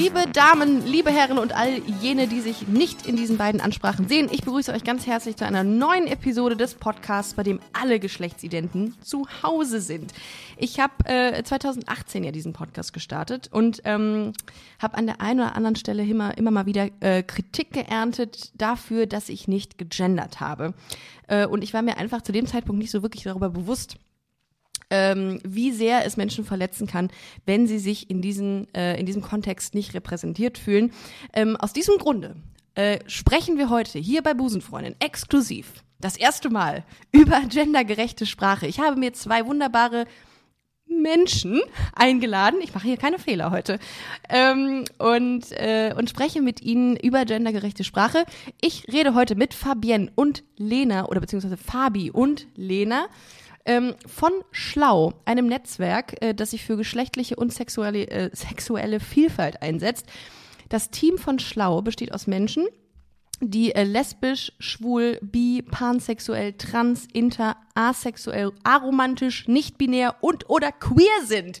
Liebe Damen, liebe Herren und all jene, die sich nicht in diesen beiden Ansprachen sehen, ich begrüße euch ganz herzlich zu einer neuen Episode des Podcasts, bei dem alle Geschlechtsidenten zu Hause sind. Ich habe äh, 2018 ja diesen Podcast gestartet und ähm, habe an der einen oder anderen Stelle immer, immer mal wieder äh, Kritik geerntet dafür, dass ich nicht gegendert habe. Äh, und ich war mir einfach zu dem Zeitpunkt nicht so wirklich darüber bewusst, ähm, wie sehr es Menschen verletzen kann, wenn sie sich in, diesen, äh, in diesem Kontext nicht repräsentiert fühlen. Ähm, aus diesem Grunde äh, sprechen wir heute hier bei Busenfreundin exklusiv das erste Mal über gendergerechte Sprache. Ich habe mir zwei wunderbare Menschen eingeladen. Ich mache hier keine Fehler heute. Ähm, und, äh, und spreche mit ihnen über gendergerechte Sprache. Ich rede heute mit Fabienne und Lena oder beziehungsweise Fabi und Lena ähm, von Schlau, einem Netzwerk, äh, das sich für geschlechtliche und sexuelle, äh, sexuelle Vielfalt einsetzt. Das Team von Schlau besteht aus Menschen, die äh, lesbisch, schwul, bi, pansexuell, trans, inter, asexuell, aromantisch, nicht-binär und oder queer sind.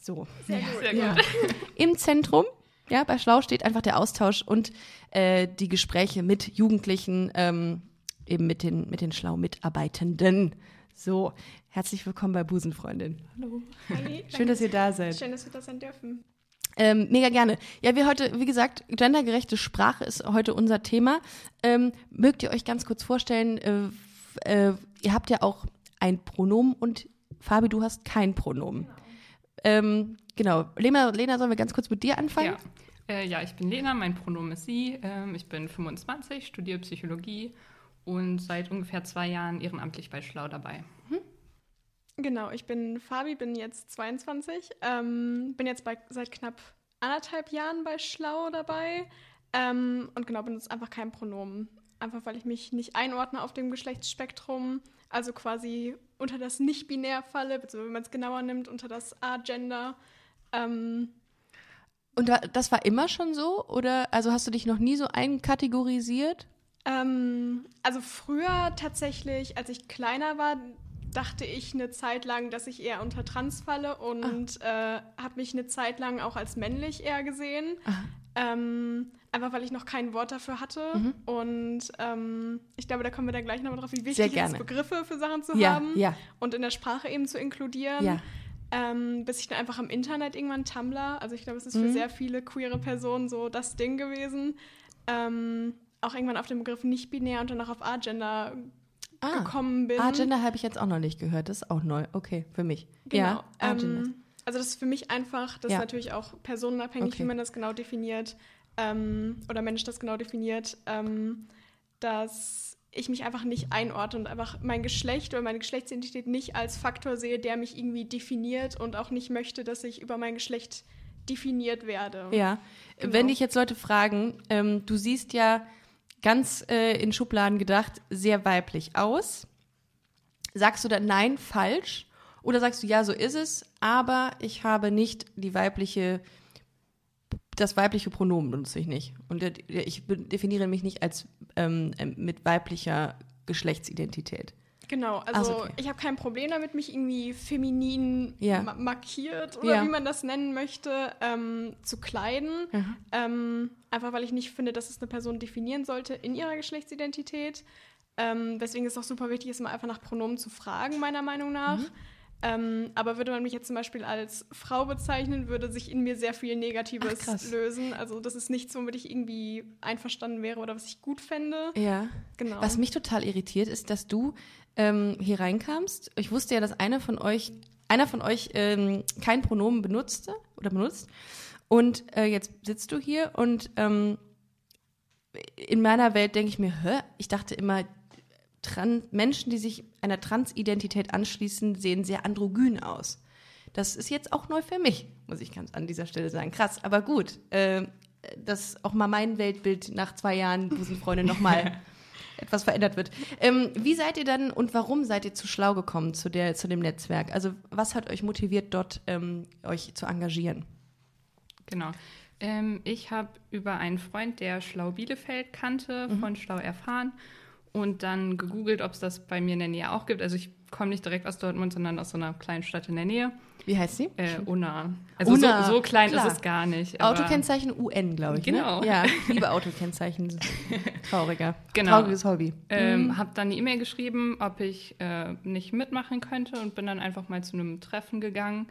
So. Sehr ja. gut. Sehr Ja. gut. Im Zentrum, ja, bei Schlau steht einfach der Austausch und äh, die Gespräche mit Jugendlichen, ähm, eben mit den, mit den Schlau-Mitarbeitenden. So, herzlich willkommen bei Busenfreundin. Hallo. Hi, Schön, dass ihr da seid. Schön, dass wir da sein dürfen. Ähm, mega gerne. Ja, wir heute, wie gesagt, gendergerechte Sprache ist heute unser Thema. Ähm, mögt ihr euch ganz kurz vorstellen, äh, äh, ihr habt ja auch ein Pronomen und Fabi, du hast kein Pronomen. Ähm, genau. Lena, Lena, sollen wir ganz kurz mit dir anfangen? Ja. Äh, ja, ich bin Lena, mein Pronomen ist sie. Ähm, ich bin 25, studiere Psychologie und seit ungefähr zwei Jahren ehrenamtlich bei Schlau dabei. Genau, ich bin Fabi, bin jetzt 22, ähm, bin jetzt bei, seit knapp anderthalb Jahren bei Schlau dabei ähm, und genau, benutze einfach kein Pronomen. Einfach weil ich mich nicht einordne auf dem Geschlechtsspektrum, also quasi unter das Nicht-Binär falle, beziehungsweise wenn man es genauer nimmt, unter das A-Gender. Ähm, Und das war immer schon so? Oder also hast du dich noch nie so einkategorisiert? Ähm, also früher tatsächlich, als ich kleiner war, dachte ich eine Zeit lang, dass ich eher unter Trans falle und äh, habe mich eine Zeit lang auch als männlich eher gesehen. Ähm, einfach weil ich noch kein Wort dafür hatte. Und ähm, ich glaube, da kommen wir dann gleich nochmal drauf, wie wichtig es ist. Begriffe für Sachen zu Ja, haben ja. und in der Sprache eben zu inkludieren. Ja. Ähm, bis ich dann einfach am Internet irgendwann Tumblr, also ich glaube, es ist Mhm. für sehr viele queere Personen so das Ding gewesen. Ähm, auch irgendwann auf den Begriff nicht-binär und dann auch auf Agender Ah. gekommen bin. Agender habe ich jetzt auch noch nicht gehört. Das ist auch neu. Okay, für mich. Genau. Ja. Ähm, also das ist für mich einfach, das Ja. ist natürlich auch personenabhängig, Okay. wie man das genau definiert ähm, oder Mensch das genau definiert, ähm, dass ich mich einfach nicht einordne und einfach mein Geschlecht oder meine Geschlechtsidentität nicht als Faktor sehe, der mich irgendwie definiert und auch nicht möchte, dass ich über mein Geschlecht definiert werde. Ja, Genau. wenn dich jetzt Leute fragen, ähm, du siehst ja ganz äh, in Schubladen gedacht sehr weiblich aus. Sagst du dann nein, falsch? Oder sagst du ja, so ist es, aber ich habe nicht die weibliche, das weibliche Pronomen benutze ich nicht. Und ich definiere mich nicht als ähm, mit weiblicher Geschlechtsidentität. Genau, Ach so, also okay. ich habe kein Problem damit, mich irgendwie feminin Ja. ma markiert oder Ja. wie man das nennen möchte, ähm, zu kleiden. Mhm. Ähm, einfach weil ich nicht finde, dass es eine Person definieren sollte in ihrer Geschlechtsidentität. Ähm, weswegen es auch super wichtig ist, immer einfach nach Pronomen zu fragen, meiner Meinung nach. Mhm. Ähm, aber würde man mich jetzt zum Beispiel als Frau bezeichnen, würde sich in mir sehr viel Ach, Negatives krass. lösen. Also das ist nichts, womit ich irgendwie einverstanden wäre oder was ich gut fände. Ja. Genau. Was mich total irritiert, ist, dass du ähm, hier reinkamst. Ich wusste ja, dass einer von euch, einer von euch ähm, kein Pronomen benutzte oder benutzt. Und äh, jetzt sitzt du hier und ähm, in meiner Welt denke ich mir, hä? Ich dachte immer, Tran Menschen, die sich einer Transidentität anschließen, sehen sehr androgyn aus. Das ist jetzt auch neu für mich, muss ich ganz an dieser Stelle sagen. Krass, aber gut. Äh, dass auch mal mein Weltbild nach zwei Jahren Busenfreunde nochmal etwas verändert wird. Ähm, wie seid ihr dann und warum seid ihr zu schlau gekommen zu, der, zu dem Netzwerk? Also was hat euch motiviert, dort ähm, euch zu engagieren? Genau. Ähm, ich habe über einen Freund, der Schlau Bielefeld kannte, Mhm. von Schlau erfahren und dann gegoogelt, ob es das bei mir in der Nähe auch gibt. Also ich komme nicht direkt aus Dortmund, sondern aus so einer kleinen Stadt in der Nähe. Wie heißt sie? Äh, Unna. Also Unna, so, so klein klar. ist es gar nicht. Autokennzeichen UN, glaube ich. Genau. Ne? Ja, ich liebe Autokennzeichen. Trauriger. Genau. Trauriges Hobby. Ähm, Mhm. Habe dann eine E-Mail geschrieben, ob ich äh, nicht mitmachen könnte und bin dann einfach mal zu einem Treffen gegangen.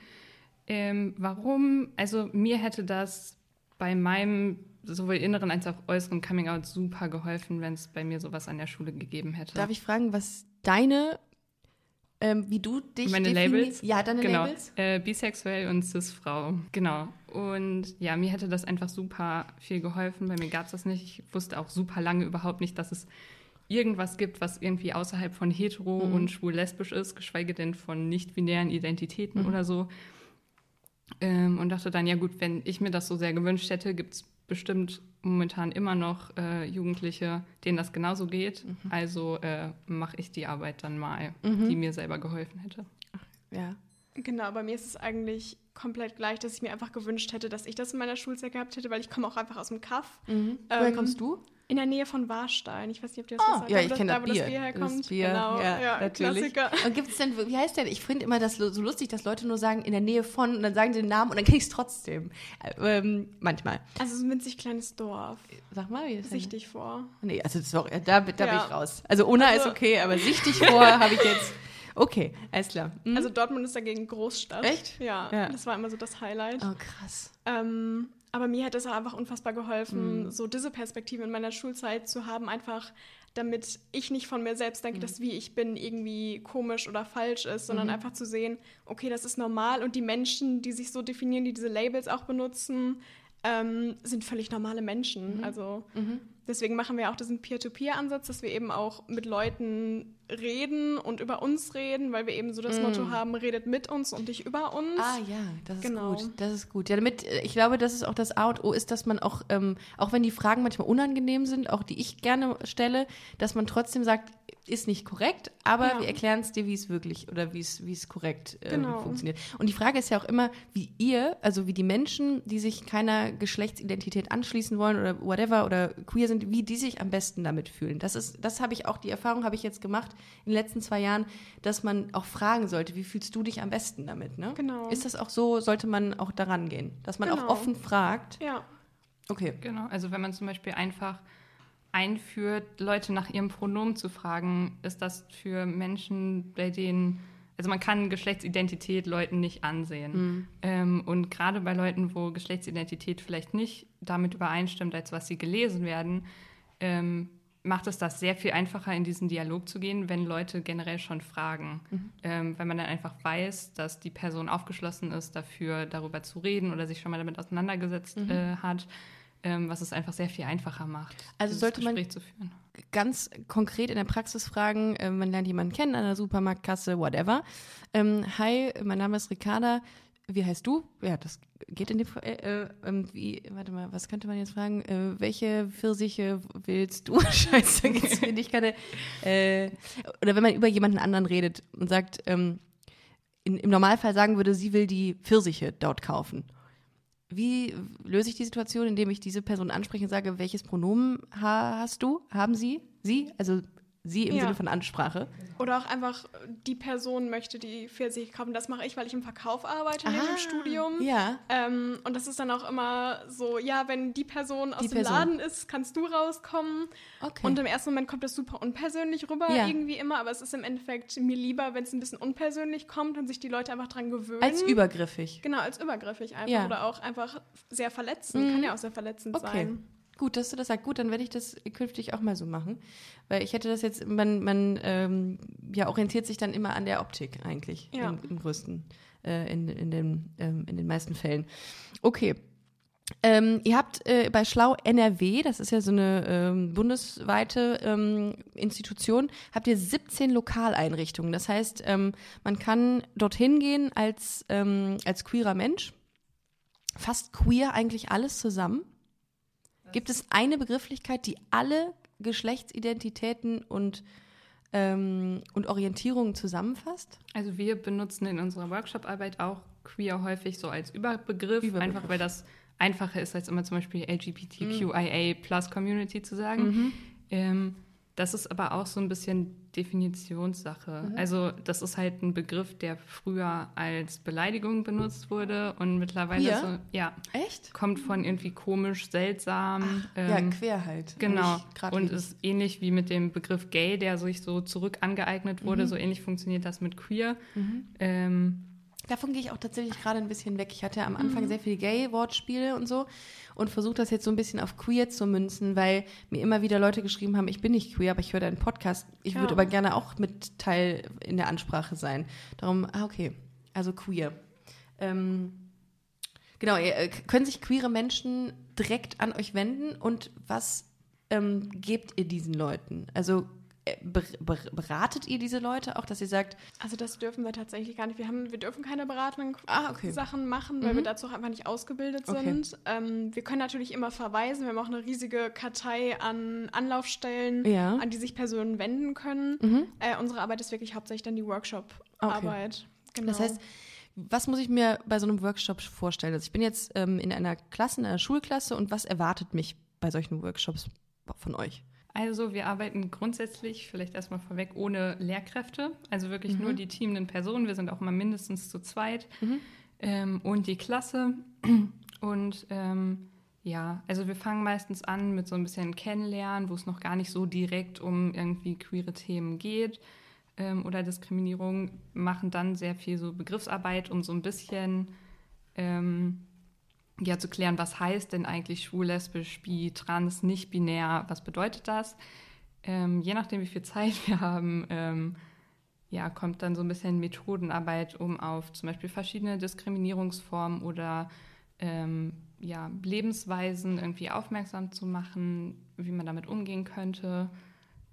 Ähm, warum? Also mir hätte das bei meinem sowohl inneren als auch äußeren Coming-out super geholfen, wenn es bei mir sowas an der Schule gegeben hätte. Darf ich fragen, was deine, ähm, wie du dich Meine Labels? Ja, deine genau. Labels. Äh, bisexuell und cis-Frau. Genau. Und ja, mir hätte das einfach super viel geholfen. Bei mir gab es das nicht. Ich wusste auch super lange überhaupt nicht, dass es irgendwas gibt, was irgendwie außerhalb von hetero Mhm. und schwul-lesbisch ist, geschweige denn von nicht-binären Identitäten Mhm. oder so. Ähm, und dachte dann, ja gut, wenn ich mir das so sehr gewünscht hätte, gibt es bestimmt momentan immer noch äh, Jugendliche, denen das genauso geht. Mhm. Also äh, mache ich die Arbeit dann mal, die mir selber geholfen hätte. Ja. Genau, bei mir ist es eigentlich komplett gleich, dass ich mir einfach gewünscht hätte, dass ich das in meiner Schulzeit gehabt hätte, weil ich komme auch einfach aus dem Kaff. Mhm. Woher Ähm, kommst du? In der Nähe von Warstein. Ich weiß nicht, ob dir das Oh, was sagt. ja, ich kenne da, das wo Bier. das Bier herkommt. Das Bier, genau. ja, ja, natürlich. Klassiker. Und gibt es denn, wie heißt denn, ich finde immer das so so lustig, dass Leute nur sagen, in der Nähe von, und dann sagen sie den Namen und dann krieg ich es trotzdem. Äh, ähm, manchmal. Also ist ein winzig kleines Dorf. Sag mal, wie ist das? Sichtig vor. Nee, also sorry, da, da bin Ja. ich raus. Also Unna ist Also- okay, aber sichtig vor habe ich jetzt. Okay, alles klar. Hm? Also Dortmund ist dagegen Großstadt. Echt? Ja, Ja. das war immer so das Highlight. oh, krass. Ähm, aber mir hat es auch einfach unfassbar Mhm. geholfen, so diese Perspektive in meiner Schulzeit zu haben, einfach damit ich nicht von mir selbst Mhm. denke, dass wie ich bin irgendwie komisch oder falsch ist, sondern Mhm. einfach zu sehen, okay, das ist normal und die Menschen, die sich so definieren, die diese Labels auch benutzen, ähm, sind völlig normale Menschen. Mhm. Also deswegen machen wir auch diesen Peer-to-Peer-Ansatz, dass wir eben auch mit Leuten reden und über uns reden, weil wir eben so das Motto haben, redet mit uns und nicht über uns. Ah ja, das ist Genau. gut. Das ist gut. Ja, damit, äh, ich glaube, das ist auch das A und O ist, dass man auch, ähm, auch wenn die Fragen manchmal unangenehm sind, auch die ich gerne stelle, dass man trotzdem sagt, ist nicht korrekt, aber Ja. wir erklären es dir, wie es wirklich oder wie es wie es korrekt ähm, Genau. funktioniert. Und die Frage ist ja auch immer, wie ihr, also wie die Menschen, die sich keiner Geschlechtsidentität anschließen wollen oder whatever oder queer sind, wie die sich am besten damit fühlen. Das ist, das habe ich auch, die Erfahrung habe ich jetzt gemacht in den letzten zwei Jahren, dass man auch fragen sollte, wie fühlst du dich am besten damit? Ne? Genau. Ist das auch so, sollte man auch daran gehen, dass man auch Genau. offen fragt? Ja. Okay. Genau, also wenn man zum Beispiel einfach einführt, Leute nach ihrem Pronomen zu fragen, ist das für Menschen, bei denen, also man kann Geschlechtsidentität Leuten nicht ansehen. Ähm, und gerade bei Leuten, wo Geschlechtsidentität vielleicht nicht damit übereinstimmt, als was sie gelesen werden, ähm, macht es das sehr viel einfacher, in diesen Dialog zu gehen, wenn Leute generell schon fragen. Ähm, weil man dann einfach weiß, dass die Person aufgeschlossen ist, dafür darüber zu reden oder sich schon mal damit auseinandergesetzt äh, hat, ähm, was es einfach sehr viel einfacher macht, Also sollte man- Gespräch zu führen. Ganz konkret in der Praxis fragen, äh, man lernt jemanden kennen an der Supermarktkasse, whatever. Ähm, hi, mein Name ist Ricarda. Wie heißt du? Ja, das geht in dem Fall. Äh, äh, ähm, wie, warte mal, was könnte man jetzt fragen? Äh, welche Pfirsiche willst du? Scheiße, da geht's mir nicht gerade. Äh, oder wenn man über jemanden anderen redet und sagt, ähm, in, im Normalfall sagen würde, sie will die Pfirsiche dort kaufen. Wie löse ich die Situation, indem ich diese Person anspreche und sage, welches Pronomen ha hast du? Haben sie? Sie? Also sie im Ja. Sinne von Ansprache. Oder auch einfach, die Person möchte die Pfirsiche kaufen. Das mache ich, weil ich im Verkauf arbeite neben Ah, dem Studium. Ja. Ähm, und das ist dann auch immer so, ja, wenn die Person aus Die dem Person. Laden ist, kannst du rauskommen. Okay. Und im ersten Moment kommt das super unpersönlich rüber, Ja. irgendwie immer, aber es ist im Endeffekt mir lieber, wenn es ein bisschen unpersönlich kommt und sich die Leute einfach dran gewöhnen. Als übergriffig. Genau, als übergriffig einfach. Ja. Oder auch einfach sehr verletzend. Kann ja auch sehr verletzend Okay. sein. Gut, dass du das sagst. Gut, dann werde ich das künftig auch mal so machen. Weil ich hätte das jetzt, man, man ähm, ja, orientiert sich dann immer an der Optik eigentlich. Ja. Im, im größten, äh, in, in, den, ähm, in den meisten Fällen. Okay. Ähm, ihr habt äh, bei Schlau NRW, das ist ja so eine ähm, bundesweite ähm, Institution, habt ihr 17 Lokaleinrichtungen. Das heißt, ähm, man kann dorthin gehen als, ähm, als queerer Mensch. Fast queer eigentlich alles zusammen. Gibt es eine Begrifflichkeit, die alle Geschlechtsidentitäten und, ähm, und Orientierungen zusammenfasst? Also wir benutzen in unserer Workshop-Arbeit auch queer häufig so als Überbegriff, Überbegriff. einfach weil das einfacher ist, als immer zum Beispiel LGBTQIA Plus Community zu sagen. Ähm, das ist aber auch so ein bisschen Definitionssache. Mhm. Also das ist halt ein Begriff, der früher als Beleidigung benutzt wurde und mittlerweile Queer? so, ja, Echt? kommt von irgendwie komisch, seltsam. ja, ähm, quer halt. Genau. Und ist ähnlich wie mit dem Begriff gay, der sich so zurück angeeignet Mhm. wurde, so ähnlich funktioniert das mit queer. Ähm, Davon gehe ich auch tatsächlich gerade ein bisschen weg. Ich hatte am Mhm. Anfang sehr viel Gay-Wortspiele und so und versuche das jetzt so ein bisschen auf queer zu münzen, weil mir immer wieder Leute geschrieben haben, ich bin nicht queer, aber ich höre deinen Podcast. Ich würde Ja. aber gerne auch mit Teil in der Ansprache sein. Darum, ah, okay, also queer. Ähm, genau, äh, können sich queere Menschen direkt an euch wenden und was ähm, gebt ihr diesen Leuten? Also beratet ihr diese Leute auch, dass ihr sagt, Also das dürfen wir tatsächlich gar nicht. Wir, haben, wir dürfen keine beratenden Ah, okay. Sachen machen, weil wir dazu auch einfach nicht ausgebildet Okay. sind. Ähm, wir können natürlich immer verweisen. Wir haben auch eine riesige Kartei an Anlaufstellen, Ja. an die sich Personen wenden können. Mhm. Äh, unsere Arbeit ist wirklich hauptsächlich dann die Workshop-Arbeit. Genau. Das heißt, was muss ich mir bei so einem Workshop vorstellen? Also ich bin jetzt ähm, in einer Klasse, in einer Schulklasse und was erwartet mich bei solchen Workshops von euch? Also wir arbeiten grundsätzlich, vielleicht erstmal vorweg, ohne Lehrkräfte. Also wirklich nur die teamenden Personen. Wir sind auch mal mindestens zu zweit. Ähm, und die Klasse. Und ähm, ja, also wir fangen meistens an mit so ein bisschen Kennenlernen, wo es noch gar nicht so direkt um irgendwie queere Themen geht ähm, oder Diskriminierung, machen dann sehr viel so Begriffsarbeit, um so ein bisschen ähm, ja, zu klären, was heißt denn eigentlich schwul, lesbisch, bi, trans, nicht binär, was bedeutet das? Ähm, je nachdem, wie viel Zeit wir haben, ähm, ja, kommt dann so ein bisschen Methodenarbeit, um auf zum Beispiel verschiedene Diskriminierungsformen oder ähm, ja, Lebensweisen irgendwie aufmerksam zu machen, wie man damit umgehen könnte,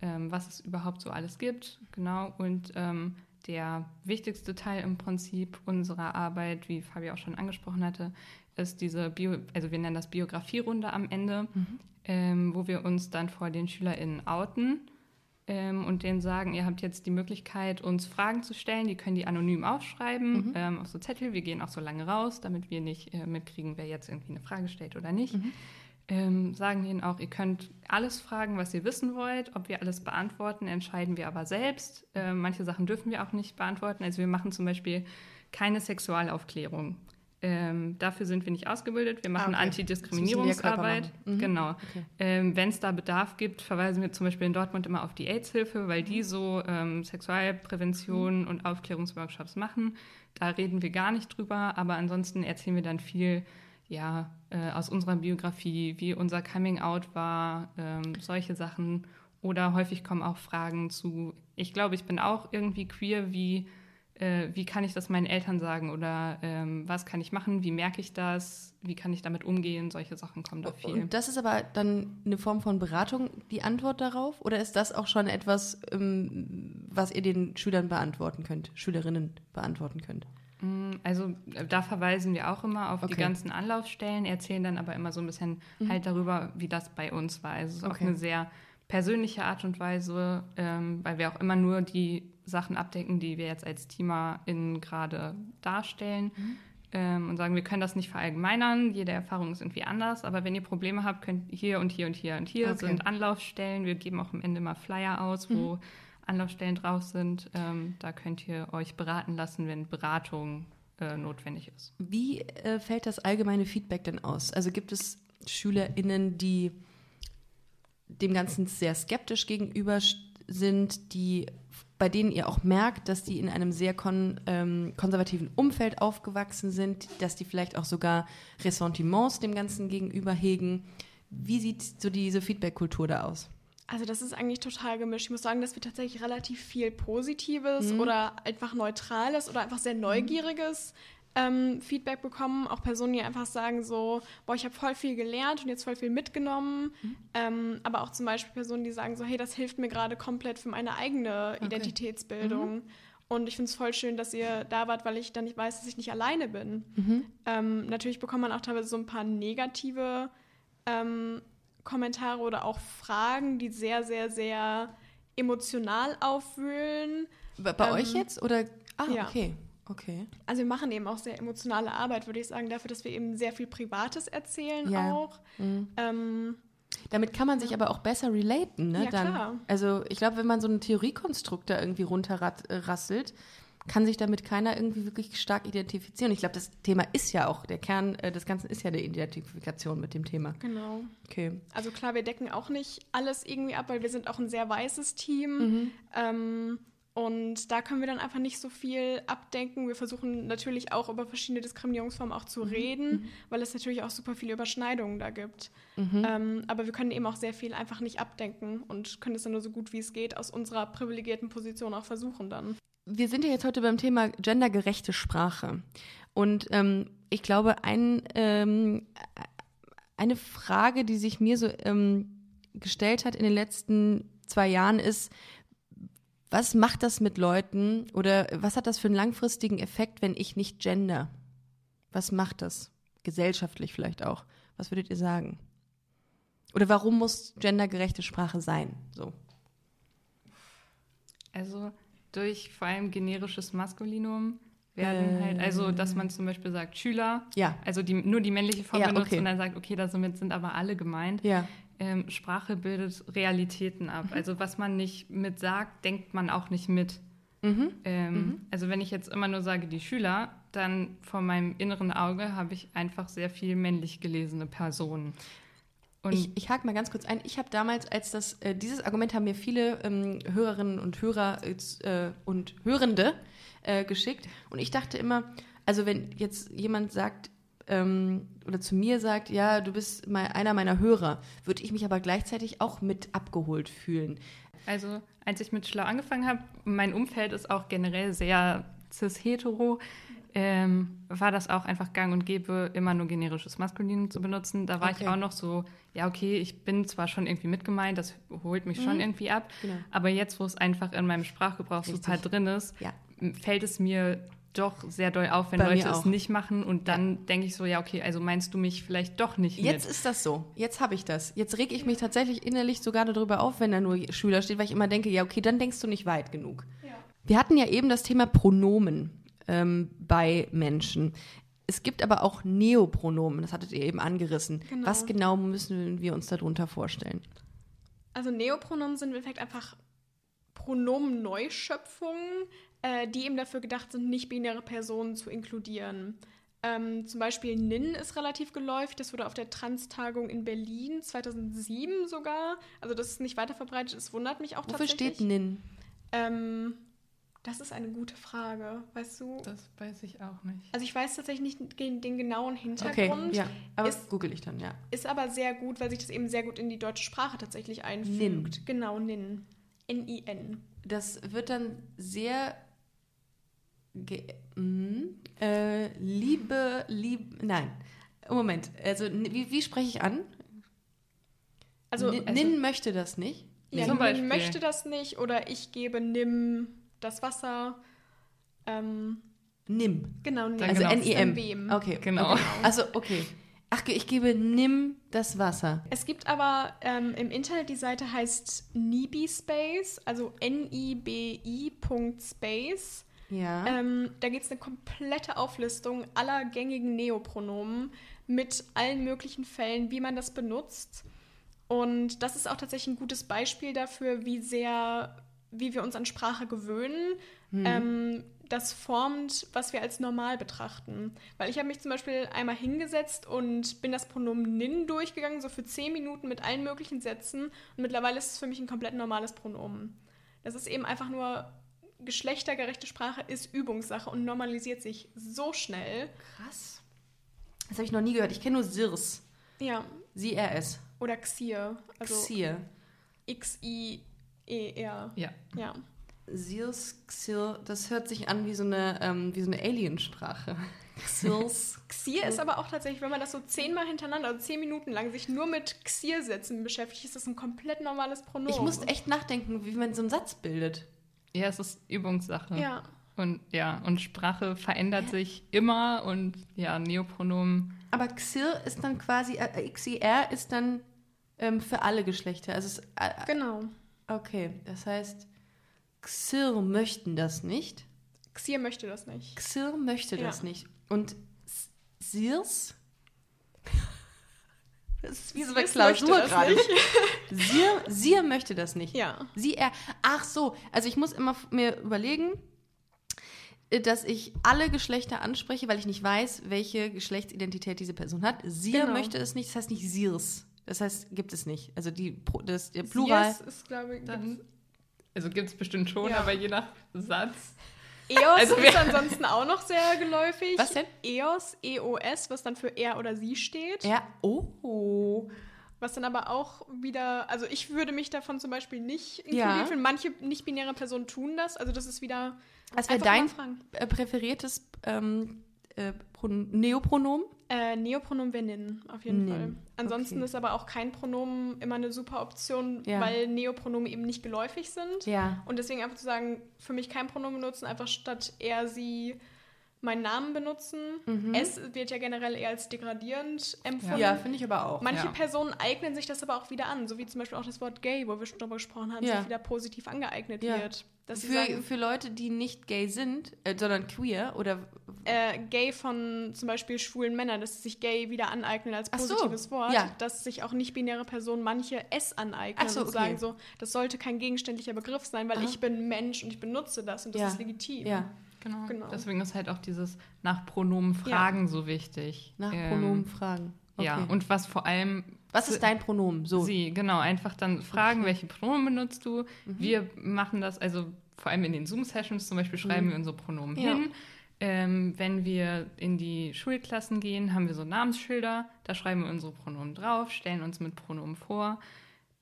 ähm, was es überhaupt so alles gibt. Genau. Und ähm, der wichtigste Teil im Prinzip unserer Arbeit, wie Fabi auch schon angesprochen hatte, ist diese Bio, also wir nennen das Biografierunde am Ende, ähm, wo wir uns dann vor den SchülerInnen outen ähm, und denen sagen, ihr habt jetzt die Möglichkeit, uns Fragen zu stellen, die können die anonym aufschreiben ähm, auf so Zettel. Wir gehen auch so lange raus, damit wir nicht äh, mitkriegen, wer jetzt irgendwie eine Frage stellt oder nicht. Ähm, sagen ihnen auch, ihr könnt alles fragen, was ihr wissen wollt. Ob wir alles beantworten, entscheiden wir aber selbst. Ähm, manche Sachen dürfen wir auch nicht beantworten. Also wir machen zum Beispiel keine Sexualaufklärung. Ähm, dafür sind wir nicht ausgebildet. Wir machen Ah, okay. Antidiskriminierungsarbeit. Ja Genau. Okay. Ähm, Wenn es da Bedarf gibt, verweisen wir zum Beispiel in Dortmund immer auf die AIDS-Hilfe, weil die so ähm, Sexualprävention und Aufklärungsworkshops machen. Da reden wir gar nicht drüber, aber ansonsten erzählen wir dann viel ja, äh, aus unserer Biografie, wie unser Coming-out war, ähm, solche Sachen. Oder häufig kommen auch Fragen zu, ich glaube, ich bin auch irgendwie queer, wie, äh, wie kann ich das meinen Eltern sagen oder ähm, was kann ich machen, wie merke ich das, wie kann ich damit umgehen, solche Sachen kommen da viel. Und das ist aber dann eine Form von Beratung, die Antwort darauf? Oder ist das auch schon etwas, ähm, was ihr den Schülern beantworten könnt, Schülerinnen beantworten könnt? Also äh, da verweisen wir auch immer auf die Okay. ganzen Anlaufstellen, erzählen dann aber immer so ein bisschen halt darüber, wie das bei uns war. Also es ist auch Okay. eine sehr persönliche Art und Weise, ähm, weil wir auch immer nur die Sachen abdecken, die wir jetzt als TeamerInnen gerade darstellen. Ähm, und sagen, wir können das nicht verallgemeinern, jede Erfahrung ist irgendwie anders, aber wenn ihr Probleme habt, könnt hier und hier und hier und hier Okay. sind Anlaufstellen. Wir geben auch am Ende mal Flyer aus, wo Anlaufstellen drauf sind. Ähm, da könnt ihr euch beraten lassen, wenn Beratung äh, notwendig ist. Wie äh, fällt das allgemeine Feedback denn aus? Also gibt es SchülerInnen, die dem Ganzen sehr skeptisch gegenüber sind, die bei denen ihr auch merkt, dass die in einem sehr kon ähm, konservativen Umfeld aufgewachsen sind, dass die vielleicht auch sogar Ressentiments dem Ganzen gegenüber hegen. Wie sieht so diese Feedback-Kultur da aus? Also das ist eigentlich total gemischt. Ich muss sagen, dass wir tatsächlich relativ viel Positives oder einfach Neutrales oder einfach sehr Neugieriges ähm, Feedback bekommen. Auch Personen, die einfach sagen so, boah, ich habe voll viel gelernt und jetzt voll viel mitgenommen. Ähm, aber auch zum Beispiel Personen, die sagen so, hey, das hilft mir gerade komplett für meine eigene Identitätsbildung. Und ich finde es voll schön, dass ihr da wart, weil ich dann nicht weiß, dass ich nicht alleine bin. Ähm, natürlich bekommt man auch teilweise so ein paar negative ähm, Kommentare oder auch Fragen, die sehr, sehr, sehr emotional aufwühlen. Bei, bei Ähm, euch jetzt? Oder? Ah, ja. okay. Okay. Also wir machen eben auch sehr emotionale Arbeit, würde ich sagen, dafür, dass wir eben sehr viel Privates erzählen Ja. auch. Ähm, Damit kann man sich aber auch besser relaten, ne? Ja, dann. klar. Also ich glaube, wenn man so ein Theoriekonstrukt da irgendwie runterrasselt, kann sich damit keiner irgendwie wirklich stark identifizieren. Ich glaube, das Thema ist ja auch, der Kern äh, des Ganzen ist ja die Identifikation mit dem Thema. genau. Okay. Also klar, wir decken auch nicht alles irgendwie ab, weil wir sind auch ein sehr weißes Team. Mhm. Ähm, und da können wir dann einfach nicht so viel abdenken. Wir versuchen natürlich auch über verschiedene Diskriminierungsformen auch Mhm. zu reden, weil es natürlich auch super viele Überschneidungen da gibt. Mhm. Ähm, aber wir können eben auch sehr viel einfach nicht abdenken und können es dann nur so gut wie es geht aus unserer privilegierten Position auch versuchen dann. Wir sind ja jetzt heute beim Thema gendergerechte Sprache. Und ähm, ich glaube, ein, ähm, eine Frage, die sich mir so ähm, gestellt hat in den letzten zwei Jahren, ist, was macht das mit Leuten oder was hat das für einen langfristigen Effekt, wenn ich nicht gender? Was macht das? Gesellschaftlich vielleicht auch. Was würdet ihr sagen? Oder warum muss gendergerechte Sprache sein? So. Also durch vor allem generisches Maskulinum werden halt, also dass man zum Beispiel sagt Schüler, Ja. also die, nur die männliche Form Ja, benutzt okay. und dann sagt, okay, damit sind aber alle gemeint. Ja. Ähm, Sprache bildet Realitäten ab. Mhm. Also was man nicht mit sagt, denkt man auch nicht mit. Mhm. Ähm, Also wenn ich jetzt immer nur sage die Schüler, dann vor meinem inneren Auge habe ich einfach sehr viel männlich gelesene Personen. Und Ich, ich hake mal ganz kurz ein. Ich habe damals, als das, äh, dieses Argument haben mir viele ähm, Hörerinnen und Hörer äh, äh, und Hörende äh, geschickt. Und ich dachte immer, also wenn jetzt jemand sagt ähm, oder zu mir sagt, ja, du bist mal einer meiner Hörer, würde ich mich aber gleichzeitig auch mit abgeholt fühlen. Also, als ich mit Schlau angefangen habe, mein Umfeld ist auch generell sehr cis-hetero, ähm, war das auch einfach gang und gäbe, immer nur generisches Maskulin zu benutzen. Da war Okay. ich auch noch so, ja, okay, ich bin zwar schon irgendwie mitgemeint, das holt mich schon irgendwie ab, Genau. aber jetzt, wo es einfach in meinem Sprachgebrauch Richtig. drin ist, Ja. fällt es mir doch sehr doll auf, wenn Bei Leute es nicht machen und dann denke ich so, ja, okay, also meinst du mich vielleicht doch nicht Jetzt mit? ist das so. Jetzt habe ich das. Jetzt reg ich mich tatsächlich innerlich sogar darüber auf, wenn da nur Schüler steht, weil ich immer denke, ja, okay, dann denkst du nicht weit genug. Wir hatten ja eben das Thema Pronomen ähm, bei Menschen. Es gibt aber auch Neopronomen, das hattet ihr eben angerissen. Genau. Was genau müssen wir uns darunter vorstellen? Also Neopronomen sind im Endeffekt einfach Pronomenneuschöpfungen, äh, die eben dafür gedacht sind, nicht-binäre Personen zu inkludieren. Ähm, zum Beispiel Nin ist relativ geläufig. Das wurde auf der Trans-Tagung in Berlin 2007 sogar. Also das ist nicht weiter verbreitet. Das wundert mich auch Wofür tatsächlich. steht Nin? Ähm, das ist eine gute Frage. Weißt du? Das weiß ich auch nicht. Also ich weiß tatsächlich nicht den, den genauen Okay, Hintergrund. ja, aber Ist- google ich dann, ja. Ist aber sehr gut, weil sich das eben sehr gut in die deutsche Sprache tatsächlich einfügt. Genau, Nin. N-I-N. Das wird dann sehr äh, liebe, lieb, nein. Moment, also n- wie, wie spreche ich an? Also, Nin, also- Nin möchte das nicht. ja, Zum Nin Beispiel. möchte das nicht oder ich gebe Nimm das Wasser. Ähm, Nimm. genau, Nimm. Also genau. N-I-M. Wem. Okay. Genau. Okay. Also, okay. Ach, ich gebe nimm das Wasser. Es gibt aber ähm, im Internet, die Seite heißt Nibi Space, also N-I-B-I.space. Ja. Ähm, da gibt es eine komplette Auflistung aller gängigen Neopronomen mit allen möglichen Fällen, wie man das benutzt. Und das ist auch tatsächlich ein gutes Beispiel dafür, wie sehr, wie wir uns an Sprache gewöhnen. Ähm, das formt, was wir als normal betrachten. Weil ich habe mich zum Beispiel einmal hingesetzt und bin das Pronomen nin durchgegangen, so für zehn Minuten mit allen möglichen Sätzen. Und mittlerweile ist es für mich ein komplett normales Pronomen. Das ist eben einfach nur geschlechtergerechte Sprache ist Übungssache und normalisiert sich so schnell. Krass. Das habe ich noch nie gehört. Ich kenne nur Sirs. Ja, es. oder Xier. Also Xir. X-I-E-R. Ja. Ja. Sirs, Xir, das hört sich an wie so eine, ähm, wie so eine Aliensprache. Xirs. Xier ist aber auch tatsächlich, wenn man das so zehnmal hintereinander, also zehn Minuten lang, sich nur mit Xier-Sätzen beschäftigt, ist das ein komplett normales Pronomen. Ich musste echt nachdenken, wie man so einen Satz bildet. Ja, es ist Übungssache. Ja. Und ja, und Sprache verändert sich immer und ja, Neopronomen. Aber Xir ist dann quasi, äh, XIR ist dann ähm, für alle Geschlechter. Also es, äh, Genau. okay, das heißt, Xir möchten das nicht. Xier möchte das nicht. Xir möchte das Ja. nicht. Und Sirs? Das ist wie so eine Sirs möchte Klausur das gerade. nicht. Sir, Sir möchte das nicht. Ja. Sie, er. Ach so, also ich muss immer mir überlegen, äh, dass ich alle Geschlechter anspreche, weil ich nicht weiß, welche Geschlechtsidentität diese Person hat. Sir Genau. möchte es nicht, das heißt nicht Sirs. Das heißt, gibt es nicht. Also die, das, der Plural. Yes ist, glaube ich, Dann, gibt's- also gibt es bestimmt schon, Ja. aber je nach Satz. EOS Also ist ansonsten auch noch sehr geläufig. Was denn? EOS, EOS, was dann für er oder sie steht. Ja, oh. Was dann aber auch wieder, also ich würde mich davon zum Beispiel nicht Ja. inkludieren. fühlen. Manche nicht-binäre Personen tun das. Also das ist wieder. Was wäre dein präferiertes ähm, äh, Pron Neopronomen? Äh, Neopronomen wäre nin, auf jeden Nin, Fall. Ansonsten okay. ist aber auch kein Pronomen immer eine super Option, Ja. weil Neopronomen eben nicht geläufig sind. Ja. Und deswegen einfach zu sagen, für mich kein Pronomen benutzen, einfach statt er, sie meinen Namen benutzen. Es wird ja generell eher als degradierend empfunden. Ja, finde ich aber auch. Manche ja. Personen eignen sich das aber auch wieder an, so wie zum Beispiel auch das Wort gay, wo wir schon drüber gesprochen haben, Ja. sich wieder positiv angeeignet Ja. wird. Dass Für, sagen, für Leute, die nicht gay sind, äh, sondern queer oder. äh, gay von zum Beispiel schwulen Männern, dass sie sich gay wieder aneignen als Ach so, positives Wort, ja. dass sich auch nicht-binäre Personen manche es aneignen so, und okay. sagen so, das sollte kein gegenständlicher Begriff sein, weil Aha. ich bin Mensch und ich benutze das und das ist legitim. Ja, Genau. Genau. Deswegen ist halt auch dieses nach Pronomen fragen so wichtig. nach Ähm, Pronomen fragen. Okay. Ja, und was vor allem Was ist dein Pronomen? So. Sie, genau, einfach dann fragen, welche Pronomen benutzt du. Mhm. Wir machen das, also vor allem in den Zoom-Sessions zum Beispiel schreiben Mhm. wir unsere Pronomen Ja. hin. Ähm, wenn wir in die Schulklassen gehen, haben wir so Namensschilder, da schreiben wir unsere Pronomen drauf, stellen uns mit Pronomen vor.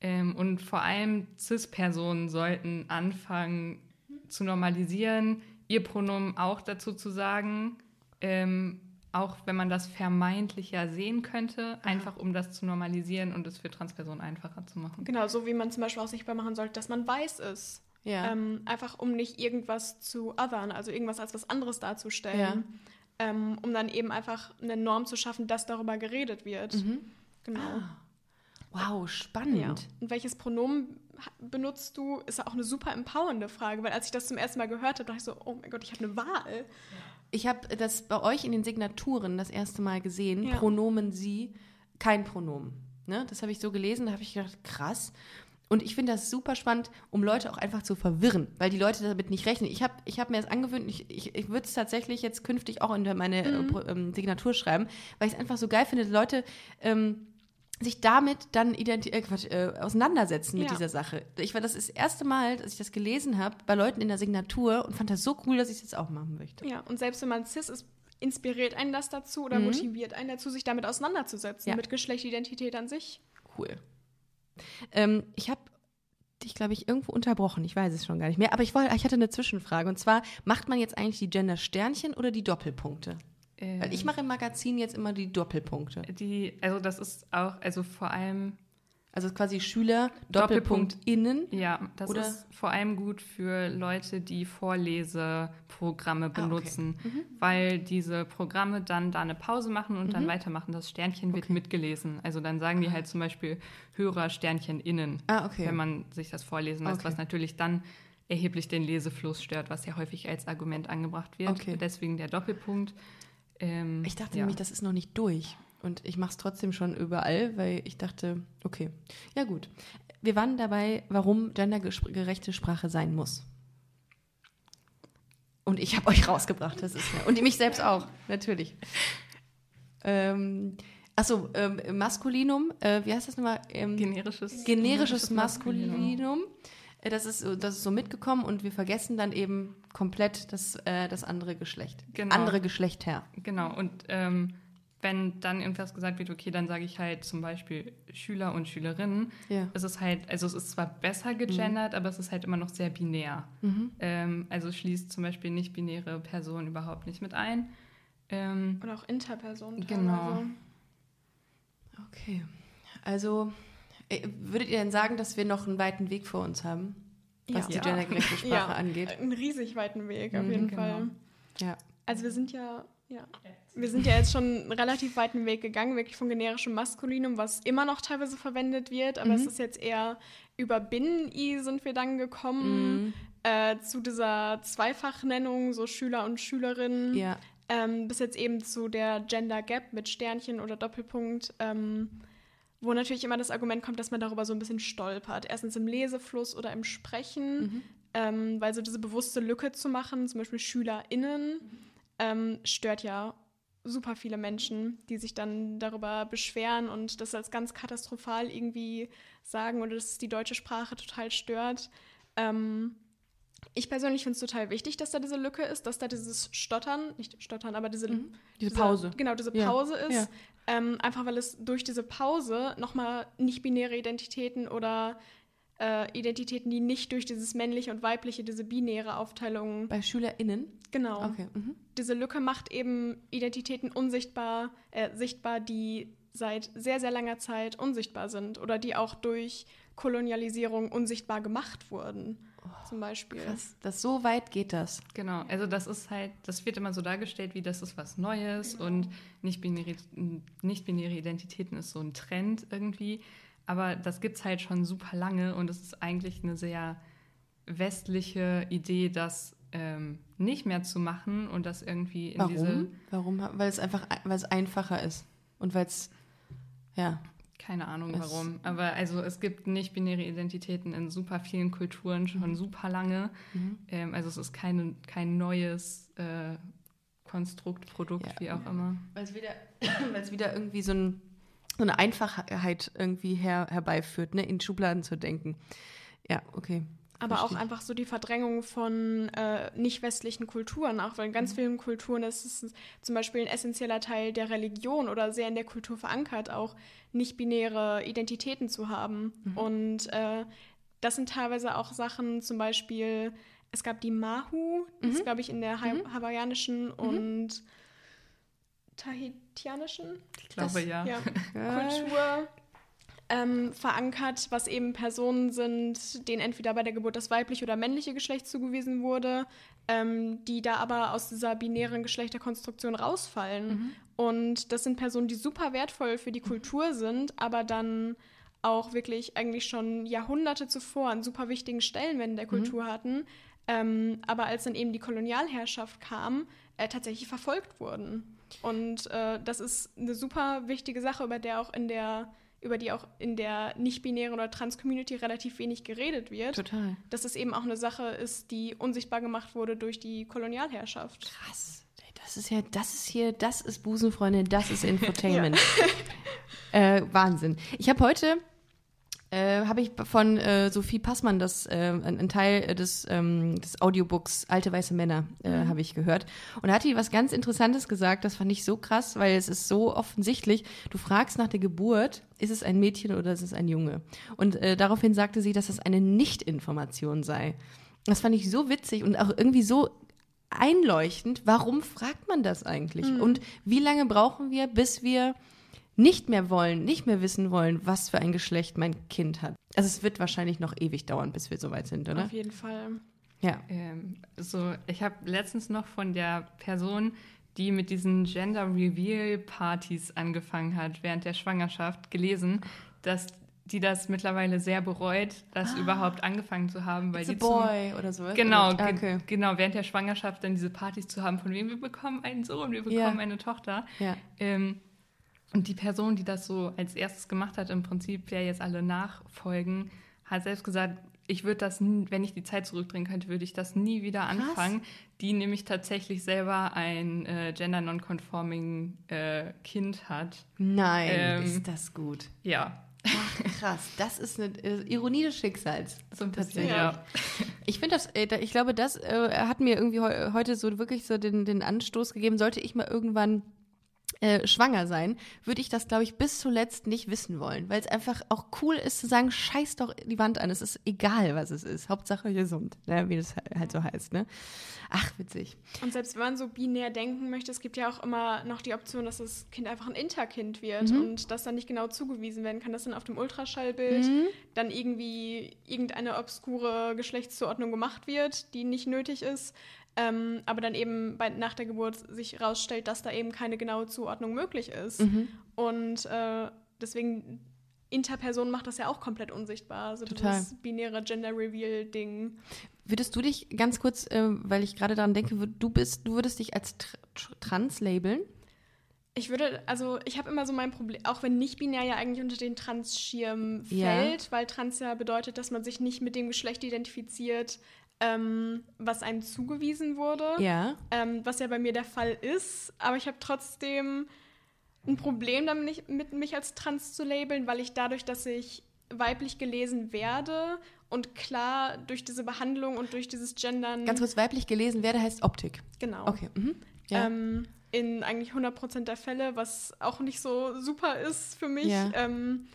Ähm, und vor allem CIS-Personen sollten anfangen zu normalisieren, ihr Pronomen auch dazu zu sagen, ähm, auch wenn man das vermeintlich ja sehen könnte, einfach um das zu normalisieren und es für Transpersonen einfacher zu machen. Genau, so wie man zum Beispiel auch sichtbar machen sollte, dass man weiß ist. Ja. Ähm, einfach um nicht irgendwas zu othern, also irgendwas als was anderes darzustellen. Ja. Ähm, um dann eben einfach eine Norm zu schaffen, dass darüber geredet wird. Mhm. Genau. Ah. Wow, spannend. Ja. Und welches Pronomen benutzt du, ist auch eine super empowernde Frage, weil als ich das zum ersten Mal gehört habe, dachte ich so, oh mein Gott, ich habe eine Wahl. Ich habe das bei euch in den Signaturen das erste Mal gesehen. Ja. Pronomen sie, kein Pronomen. Ne? Das habe ich so gelesen, da habe ich gedacht, krass. Und ich finde das super spannend, um Leute auch einfach zu verwirren, weil die Leute damit nicht rechnen. Ich habe ich hab mir das angewöhnt, ich, ich, ich würde es tatsächlich jetzt künftig auch in meine äh, Pro- ähm, Signatur schreiben, weil ich es einfach so geil finde, dass Leute ähm, sich damit dann identi äh, Quatsch, äh, auseinandersetzen mit Ja. dieser Sache. Ich war das ist das erste Mal, dass ich das gelesen habe bei Leuten in der Signatur und fand das so cool, dass ich es jetzt auch machen möchte. Ja, und selbst wenn man cis ist, inspiriert einen das dazu oder Mhm. motiviert einen dazu, sich damit auseinanderzusetzen, Ja. mit Geschlechtsidentität an sich. Cool. Ähm, ich habe dich, glaube ich, irgendwo unterbrochen. Ich weiß es schon gar nicht mehr. Aber ich, wollte, ich hatte eine Zwischenfrage. Und zwar, macht man jetzt eigentlich die Gender-Sternchen oder die Doppelpunkte? Ähm, Weil ich mache im Magazin jetzt immer die Doppelpunkte. die, also das ist auch, also vor allem, Also quasi Schüler, Doppelpunkt, Doppelpunkt. innen. ja, das Oder- ist vor allem gut für Leute, die Vorleseprogramme Ah, okay. benutzen, weil diese Programme dann da eine Pause machen und dann weitermachen. Das Sternchen wird Okay. mitgelesen. Also dann sagen die halt zum Beispiel Hörer Sternchen innen, Ah, okay. wenn man sich das vorlesen lässt, was natürlich dann erheblich den Lesefluss stört, was ja häufig als Argument angebracht wird. Deswegen der Doppelpunkt. Ähm, Ich dachte ja. nämlich, das ist noch nicht durch. Und ich mache es trotzdem schon überall, weil ich dachte, okay, ja gut. Wir waren dabei, warum gendergerechte Sprache sein muss. Und ich habe euch rausgebracht, das ist ja. Und mich selbst auch, natürlich. Ähm, achso, ähm, Maskulinum, äh, wie heißt das nochmal? Ähm, generisches, generisches Maskulinum. Äh, Das ist, so- das ist so mitgekommen und wir vergessen dann eben komplett das, äh, das andere Geschlecht. Genau. Andere Geschlechter. Genau, und ähm, wenn dann irgendwas gesagt wird, okay, dann sage ich halt zum Beispiel Schüler und Schülerinnen. Ja. Es ist halt, also es ist zwar besser gegendert, aber es ist halt immer noch sehr binär. Mhm. Ähm, also schließt zum Beispiel nicht-binäre Personen überhaupt nicht mit ein. Ähm, Oder auch Interpersonen. Genau. Okay. Also, äh, würdet ihr denn sagen, dass wir noch einen weiten Weg vor uns haben, was Ja. die gendergerechte Sprache Ja. angeht? Einen riesig weiten Weg, auf Mhm, jeden genau. Fall. Ja. Also wir sind ja, ja, wir sind ja jetzt schon einen relativ weiten Weg gegangen, wirklich von generischem Maskulinum, was immer noch teilweise verwendet wird, aber Mhm. es ist jetzt eher über Binnen-I sind wir dann gekommen. Mhm. äh, zu dieser Zweifachnennung, so Schüler und Schülerinnen, Ja. ähm, bis jetzt eben zu der Gender Gap mit Sternchen oder Doppelpunkt, ähm, wo natürlich immer das Argument kommt, dass man darüber so ein bisschen stolpert. Erstens im Lesefluss oder im Sprechen, Mhm. ähm, weil so diese bewusste Lücke zu machen, zum Beispiel SchülerInnen, ähm, stört ja super viele Menschen, die sich dann darüber beschweren und das als ganz katastrophal irgendwie sagen oder dass die deutsche Sprache total stört. Ähm, ich persönlich finde es total wichtig, dass da diese Lücke ist, dass da dieses Stottern, nicht Stottern, aber diese, Mhm. Diese Pause. Genau, diese Ja, Pause ist. ja. Ähm, einfach weil es durch diese Pause nochmal nicht-binäre Identitäten oder äh, Identitäten, die nicht durch dieses männliche und weibliche, diese binäre Aufteilung, Bei SchülerInnen? genau, Okay. Mhm. diese Lücke macht eben Identitäten unsichtbar, äh, sichtbar, die seit sehr, sehr langer Zeit unsichtbar sind oder die auch durch Kolonialisierung unsichtbar gemacht wurden, zum Beispiel. Krass, das so weit geht das. Genau, also das ist halt, das wird immer so dargestellt, wie das ist was Neues und nicht-binäre nicht-binäre Identitäten ist so ein Trend irgendwie. Aber das gibt es halt schon super lange und es ist eigentlich eine sehr westliche Idee, das ähm, nicht mehr zu machen und das irgendwie in diese, Warum? Warum? Weil es einfach, weil es einfacher ist. Und weil es, ja. Keine Ahnung Es- warum, aber also es gibt nicht-binäre Identitäten in super vielen Kulturen schon super lange. Mhm. Ähm, also es ist keine, kein neues äh, Konstrukt, Produkt, Ja. wie auch immer. Weil es wieder, wieder irgendwie so, ein, so eine Einfachheit irgendwie her, herbeiführt, ne? in Schubladen zu denken. Ja, okay. Aber auch einfach so die Verdrängung von äh, nicht-westlichen Kulturen, auch weil in Mhm. ganz vielen Kulturen ist es zum Beispiel ein essentieller Teil der Religion oder sehr in der Kultur verankert, auch nicht-binäre Identitäten zu haben. Mhm. Und äh, das sind teilweise auch Sachen, zum Beispiel, es gab die Mahu, das Mhm. ist, glaube ich, in der ha hawaiianischen und tahitianischen Ich glaube, Das- ja, Ja. Kultur ähm, verankert, was eben Personen sind, denen entweder bei der Geburt das weibliche oder männliche Geschlecht zugewiesen wurde, ähm, die da aber aus dieser binären Geschlechterkonstruktion rausfallen. Und das sind Personen, die super wertvoll für die Kultur sind, aber dann auch wirklich eigentlich schon Jahrhunderte zuvor einen super wichtigen Stellenwert in der Kultur hatten, ähm, aber als dann eben die Kolonialherrschaft kam, äh, tatsächlich verfolgt wurden. Und äh, das ist eine super wichtige Sache, über der auch in der über die auch in der nicht-binären oder Trans-Community relativ wenig geredet wird. Total. Dass es eben auch eine Sache ist, die unsichtbar gemacht wurde durch die Kolonialherrschaft. Krass. Das ist ja, das ist hier, das ist Busenfreundin, das ist Infotainment. äh, Wahnsinn. Ich habe heute, äh, habe ich von äh, Sophie Passmann das, äh, ein, ein Teil des, ähm, des Audiobooks Alte weiße Männer, äh, habe ich gehört. Und da hat die was ganz Interessantes gesagt, das fand ich so krass, weil es ist so offensichtlich. Du fragst nach der Geburt, ist es ein Mädchen oder ist es ein Junge? Und äh, daraufhin sagte sie, dass es eine Nicht-Information sei. Das fand ich so witzig und auch irgendwie so einleuchtend. Warum fragt man das eigentlich? Und wie lange brauchen wir, bis wir nicht mehr wollen, nicht mehr wissen wollen, was für ein Geschlecht mein Kind hat? Also es wird wahrscheinlich noch ewig dauern, bis wir soweit sind, oder? Auf jeden Fall. Ja. Ähm, so, ich habe letztens noch von der Person, die mit diesen Gender Reveal Partys angefangen hat während der Schwangerschaft, gelesen, dass die das mittlerweile sehr bereut, das überhaupt angefangen zu haben, weil It's a die zum, boy oder so. Genau, Ah, okay. genau, während der Schwangerschaft dann diese Partys zu haben, von wem wir bekommen einen Sohn, wir bekommen Ja. eine Tochter. Ja. Ähm, und die Person, die das so als erstes gemacht hat, im Prinzip, der jetzt alle nachfolgen, hat selbst gesagt, ich würde das, wenn ich die Zeit zurückdrehen könnte, würde ich das nie wieder anfangen. Die nämlich tatsächlich selber ein äh, gender non-conforming äh, Kind hat. Nein, Ähm, ist das gut. Ja, Ach, krass. Das ist eine äh, Ironie des Schicksals. so ein bisschen, ja. Ich finde das, äh, ich glaube, das äh, hat mir irgendwie heu heute so wirklich so den, den Anstoß gegeben. Sollte ich mal irgendwann äh, schwanger sein, würde ich das, glaube ich, bis zuletzt nicht wissen wollen, weil es einfach auch cool ist zu sagen, scheiß doch die Wand an, es ist egal, was es ist, Hauptsache gesund, ne? wie das halt so heißt. Ne? Ach, witzig. Und selbst wenn man so binär denken möchte, es gibt ja auch immer noch die Option, dass das Kind einfach ein Interkind wird und das dann nicht genau zugewiesen werden kann, dass dann auf dem Ultraschallbild dann irgendwie irgendeine obskure Geschlechtszuordnung gemacht wird, die nicht nötig ist. Ähm, aber dann eben bei, nach der Geburt sich herausstellt, dass da eben keine genaue Zuordnung möglich ist. Und äh, deswegen, Interperson macht das ja auch komplett unsichtbar. Also Total. dieses binäre Gender Reveal-Ding. Würdest du dich ganz kurz, äh, weil ich gerade daran denke, du bist, du würdest dich als tr tr trans labeln? Ich würde, also ich habe immer so mein Problem, auch wenn nicht-binär ja eigentlich unter den Trans-Schirm Ja. fällt, weil Trans ja bedeutet, dass man sich nicht mit dem Geschlecht identifiziert, ähm, was einem zugewiesen wurde. Ja. ähm, was ja bei mir der Fall ist. Aber ich habe trotzdem ein Problem damit, mit mich als trans zu labeln, weil ich dadurch, dass ich weiblich gelesen werde und klar durch diese Behandlung und durch dieses Gendern, Ganz kurz weiblich gelesen werde heißt Optik. genau, Okay. Mhm. Ja. ähm, in eigentlich 100% der Fälle, was auch nicht so super ist für mich. Ja. Ähm,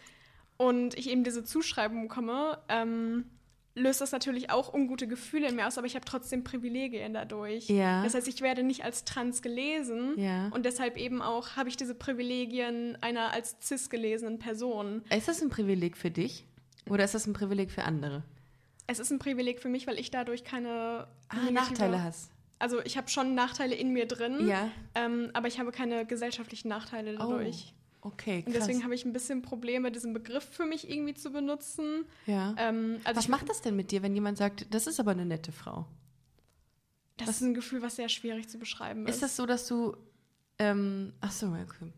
und ich eben diese Zuschreibung bekomme, ähm, löst das natürlich auch ungute Gefühle in mir aus, aber ich habe trotzdem Privilegien dadurch. Ja. Das heißt, ich werde nicht als trans gelesen Ja. und deshalb eben auch habe ich diese Privilegien einer als cis gelesenen Person. ist das ein Privileg für dich? Oder ist das ein Privileg für andere? Es ist ein Privileg für mich, weil ich dadurch keine Ah, Nachteile hast. Also ich habe schon Nachteile in mir drin, Ja. ähm, aber ich habe keine gesellschaftlichen Nachteile dadurch. Okay, Und krass. deswegen habe ich ein bisschen Probleme, diesen Begriff für mich irgendwie zu benutzen. ja. Ähm, also Was macht das denn mit dir, wenn jemand sagt, das ist aber eine nette Frau? Das ist ein Gefühl, was sehr schwierig zu beschreiben ist. Ist das so, dass du, ähm, ach so, okay.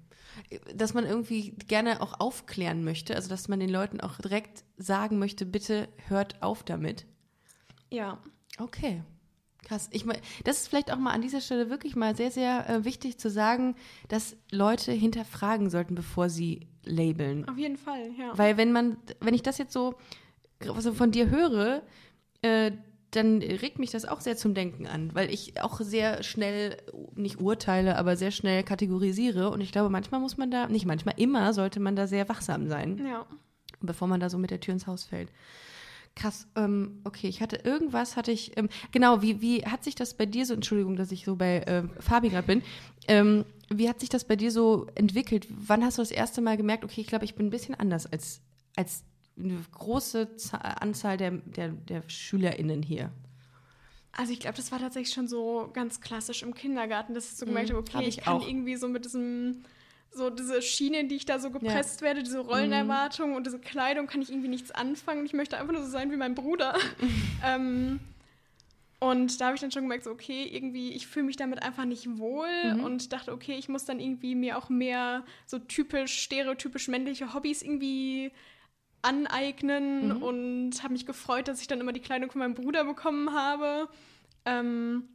Dass man irgendwie gerne auch aufklären möchte, also dass man den Leuten auch direkt sagen möchte, bitte hört auf damit. ja. Okay. Krass. Ich mein, das ist vielleicht auch mal an dieser Stelle wirklich mal sehr, sehr äh, wichtig zu sagen, dass Leute hinterfragen sollten, bevor sie labeln. Auf jeden Fall, ja. Weil wenn man, wenn ich das jetzt so, so von dir höre, äh, dann regt mich das auch sehr zum Denken an, weil ich auch sehr schnell, nicht urteile, aber sehr schnell kategorisiere. Und ich glaube, manchmal muss man da, nicht manchmal, immer sollte man da sehr wachsam sein, ja. bevor man da so mit der Tür ins Haus fällt. Krass, ähm, okay, ich hatte irgendwas, hatte ich, ähm, genau, wie, wie hat sich das bei dir so, Entschuldigung, dass ich so bei äh, Fabi gerade bin, ähm, wie hat sich das bei dir so entwickelt? Wann hast du das erste Mal gemerkt, okay, ich glaube, ich bin ein bisschen anders als, als eine große Za Anzahl der, der, der SchülerInnen hier? Also ich glaube, das war tatsächlich schon so ganz klassisch im Kindergarten, dass ich so gemerkt habe, okay, hab ich, ich kann auch. irgendwie so mit diesem, so diese Schiene, in die ich da so gepresst werde, diese Rollenerwartung und diese Kleidung, kann ich irgendwie nichts anfangen. Ich möchte einfach nur so sein wie mein Bruder. ähm, und da habe ich dann schon gemerkt, so, okay, irgendwie, ich fühle mich damit einfach nicht wohl und dachte, okay, ich muss dann irgendwie mir auch mehr so typisch, stereotypisch männliche Hobbys irgendwie aneignen und habe mich gefreut, dass ich dann immer die Kleidung von meinem Bruder bekommen habe. Ähm,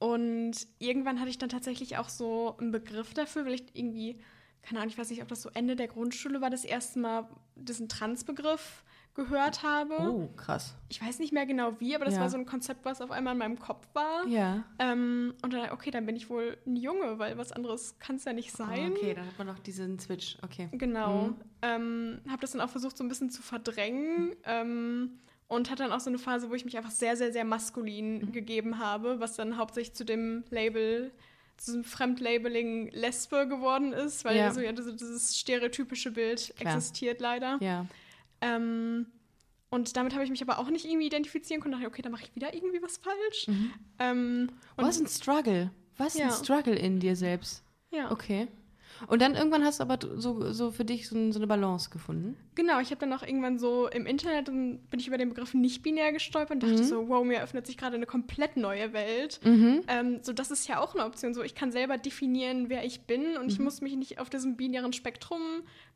und irgendwann hatte ich dann tatsächlich auch so einen Begriff dafür, weil ich irgendwie, keine Ahnung, ich weiß nicht, ob das so Ende der Grundschule war, das erste Mal diesen Trans-Begriff gehört habe. Oh, krass. Ich weiß nicht mehr genau wie, aber das Ja. war so ein Konzept, was auf einmal in meinem Kopf war. Ja. Ähm, und dann, okay, dann bin ich wohl ein Junge, weil was anderes kann es ja nicht sein. Ah, okay, dann hat man noch diesen Switch. Okay. Genau. Mhm. Ähm, habe das dann auch versucht, so ein bisschen zu verdrängen. Ähm, und hatte dann auch so eine Phase, wo ich mich einfach sehr, sehr, sehr maskulin Mhm. gegeben habe, was dann hauptsächlich zu dem Label, zu diesem Fremdlabeling Lesbe geworden ist, weil Ja. so ja diese, dieses stereotypische Bild Klar. existiert leider. Ja. Ähm, und damit habe ich mich aber auch nicht irgendwie identifizieren können. Dachte, okay, dann mache ich wieder irgendwie was falsch. Mhm. Ähm, Was ein Struggle. Was ein Ja. Struggle in dir selbst. ja. Okay. Und dann irgendwann hast du aber so, so für dich so, so eine Balance gefunden. Genau, ich habe dann auch irgendwann so im Internet dann bin ich über den Begriff nicht-binär gestolpert und Mhm. dachte so, wow, mir eröffnet sich gerade eine komplett neue Welt. Ähm, so, das ist ja auch eine Option. So, ich kann selber definieren, wer ich bin und ich Mhm. muss mich nicht auf diesem binären Spektrum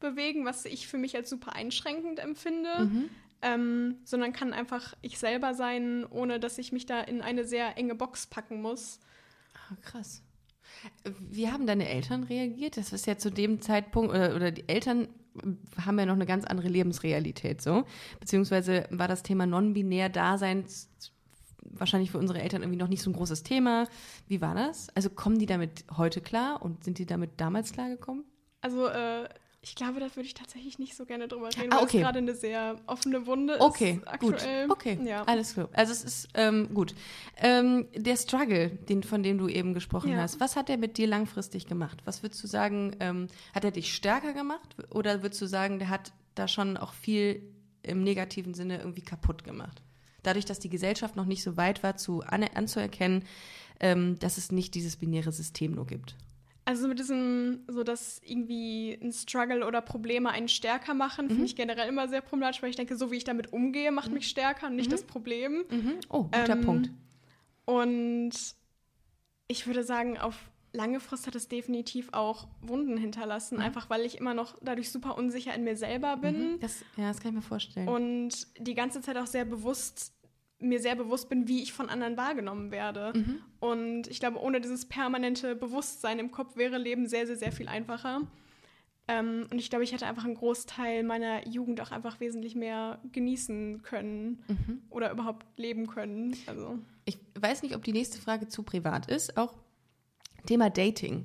bewegen, was ich für mich als super einschränkend empfinde. Mhm. Ähm, sondern kann einfach ich selber sein, ohne dass ich mich da in eine sehr enge Box packen muss. Ah, krass. Wie haben deine Eltern reagiert? Das ist ja zu dem Zeitpunkt, oder, oder die Eltern haben ja noch eine ganz andere Lebensrealität so. Beziehungsweise war das Thema non-binär-Dasein wahrscheinlich für unsere Eltern irgendwie noch nicht so ein großes Thema. Wie war das? Also kommen die damit heute klar und sind die damit damals klargekommen? Also, äh, ich glaube, da würde ich tatsächlich nicht so gerne drüber reden, Ah, weil okay. es gerade eine sehr offene Wunde Okay, ist gut. aktuell. Okay, Ja. alles klar. Also es ist ähm, gut. Ähm, der Struggle, den, von dem du eben gesprochen Ja. hast, was hat er mit dir langfristig gemacht? Was würdest du sagen, ähm, hat er dich stärker gemacht? Oder würdest du sagen, der hat da schon auch viel im negativen Sinne irgendwie kaputt gemacht? Dadurch, dass die Gesellschaft noch nicht so weit war, zu an, anzuerkennen, ähm, dass es nicht dieses binäre System nur gibt. Also mit diesem, so dass irgendwie ein Struggle oder Probleme einen stärker machen, finde ich generell immer sehr problematisch, weil ich denke, so wie ich damit umgehe, macht mich stärker und nicht das Problem. Mhm. Oh, guter Ähm, Punkt. Und ich würde sagen, auf lange Frist hat es definitiv auch Wunden hinterlassen, einfach weil ich immer noch dadurch super unsicher in mir selber bin Das, ja, das kann ich mir vorstellen. und die ganze Zeit auch sehr bewusst mir sehr bewusst bin, wie ich von anderen wahrgenommen werde. Mhm. Und ich glaube, ohne dieses permanente Bewusstsein im Kopf wäre Leben sehr, sehr, sehr viel einfacher. Ähm, und ich glaube, ich hätte einfach einen Großteil meiner Jugend auch einfach wesentlich mehr genießen können Mhm. oder überhaupt leben können. Also. Ich weiß nicht, ob die nächste Frage zu privat ist. Auch Thema Dating.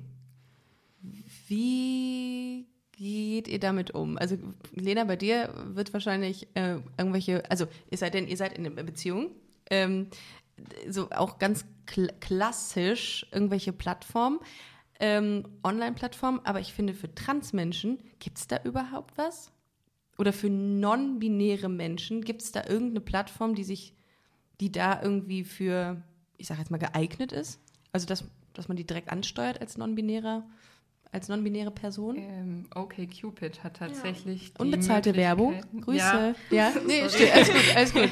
Wie geht ihr damit um? Also Lena, bei dir wird wahrscheinlich äh, irgendwelche, also ihr seid denn, ihr seid in einer Beziehung, ähm, so auch ganz kl klassisch irgendwelche Plattformen, ähm, Online-Plattformen, aber ich finde für Transmenschen, gibt es da überhaupt was? Oder für non-binäre Menschen, gibt es da irgendeine Plattform, die sich, die da irgendwie für, ich sage jetzt mal, geeignet ist? Also dass, dass man die direkt ansteuert als non-binärer, als non-binäre Person? Ähm, okay, Cupid hat tatsächlich die Unbezahlte Werbung. Grüße. Ja, Ja, nee, steht, alles gut, alles gut.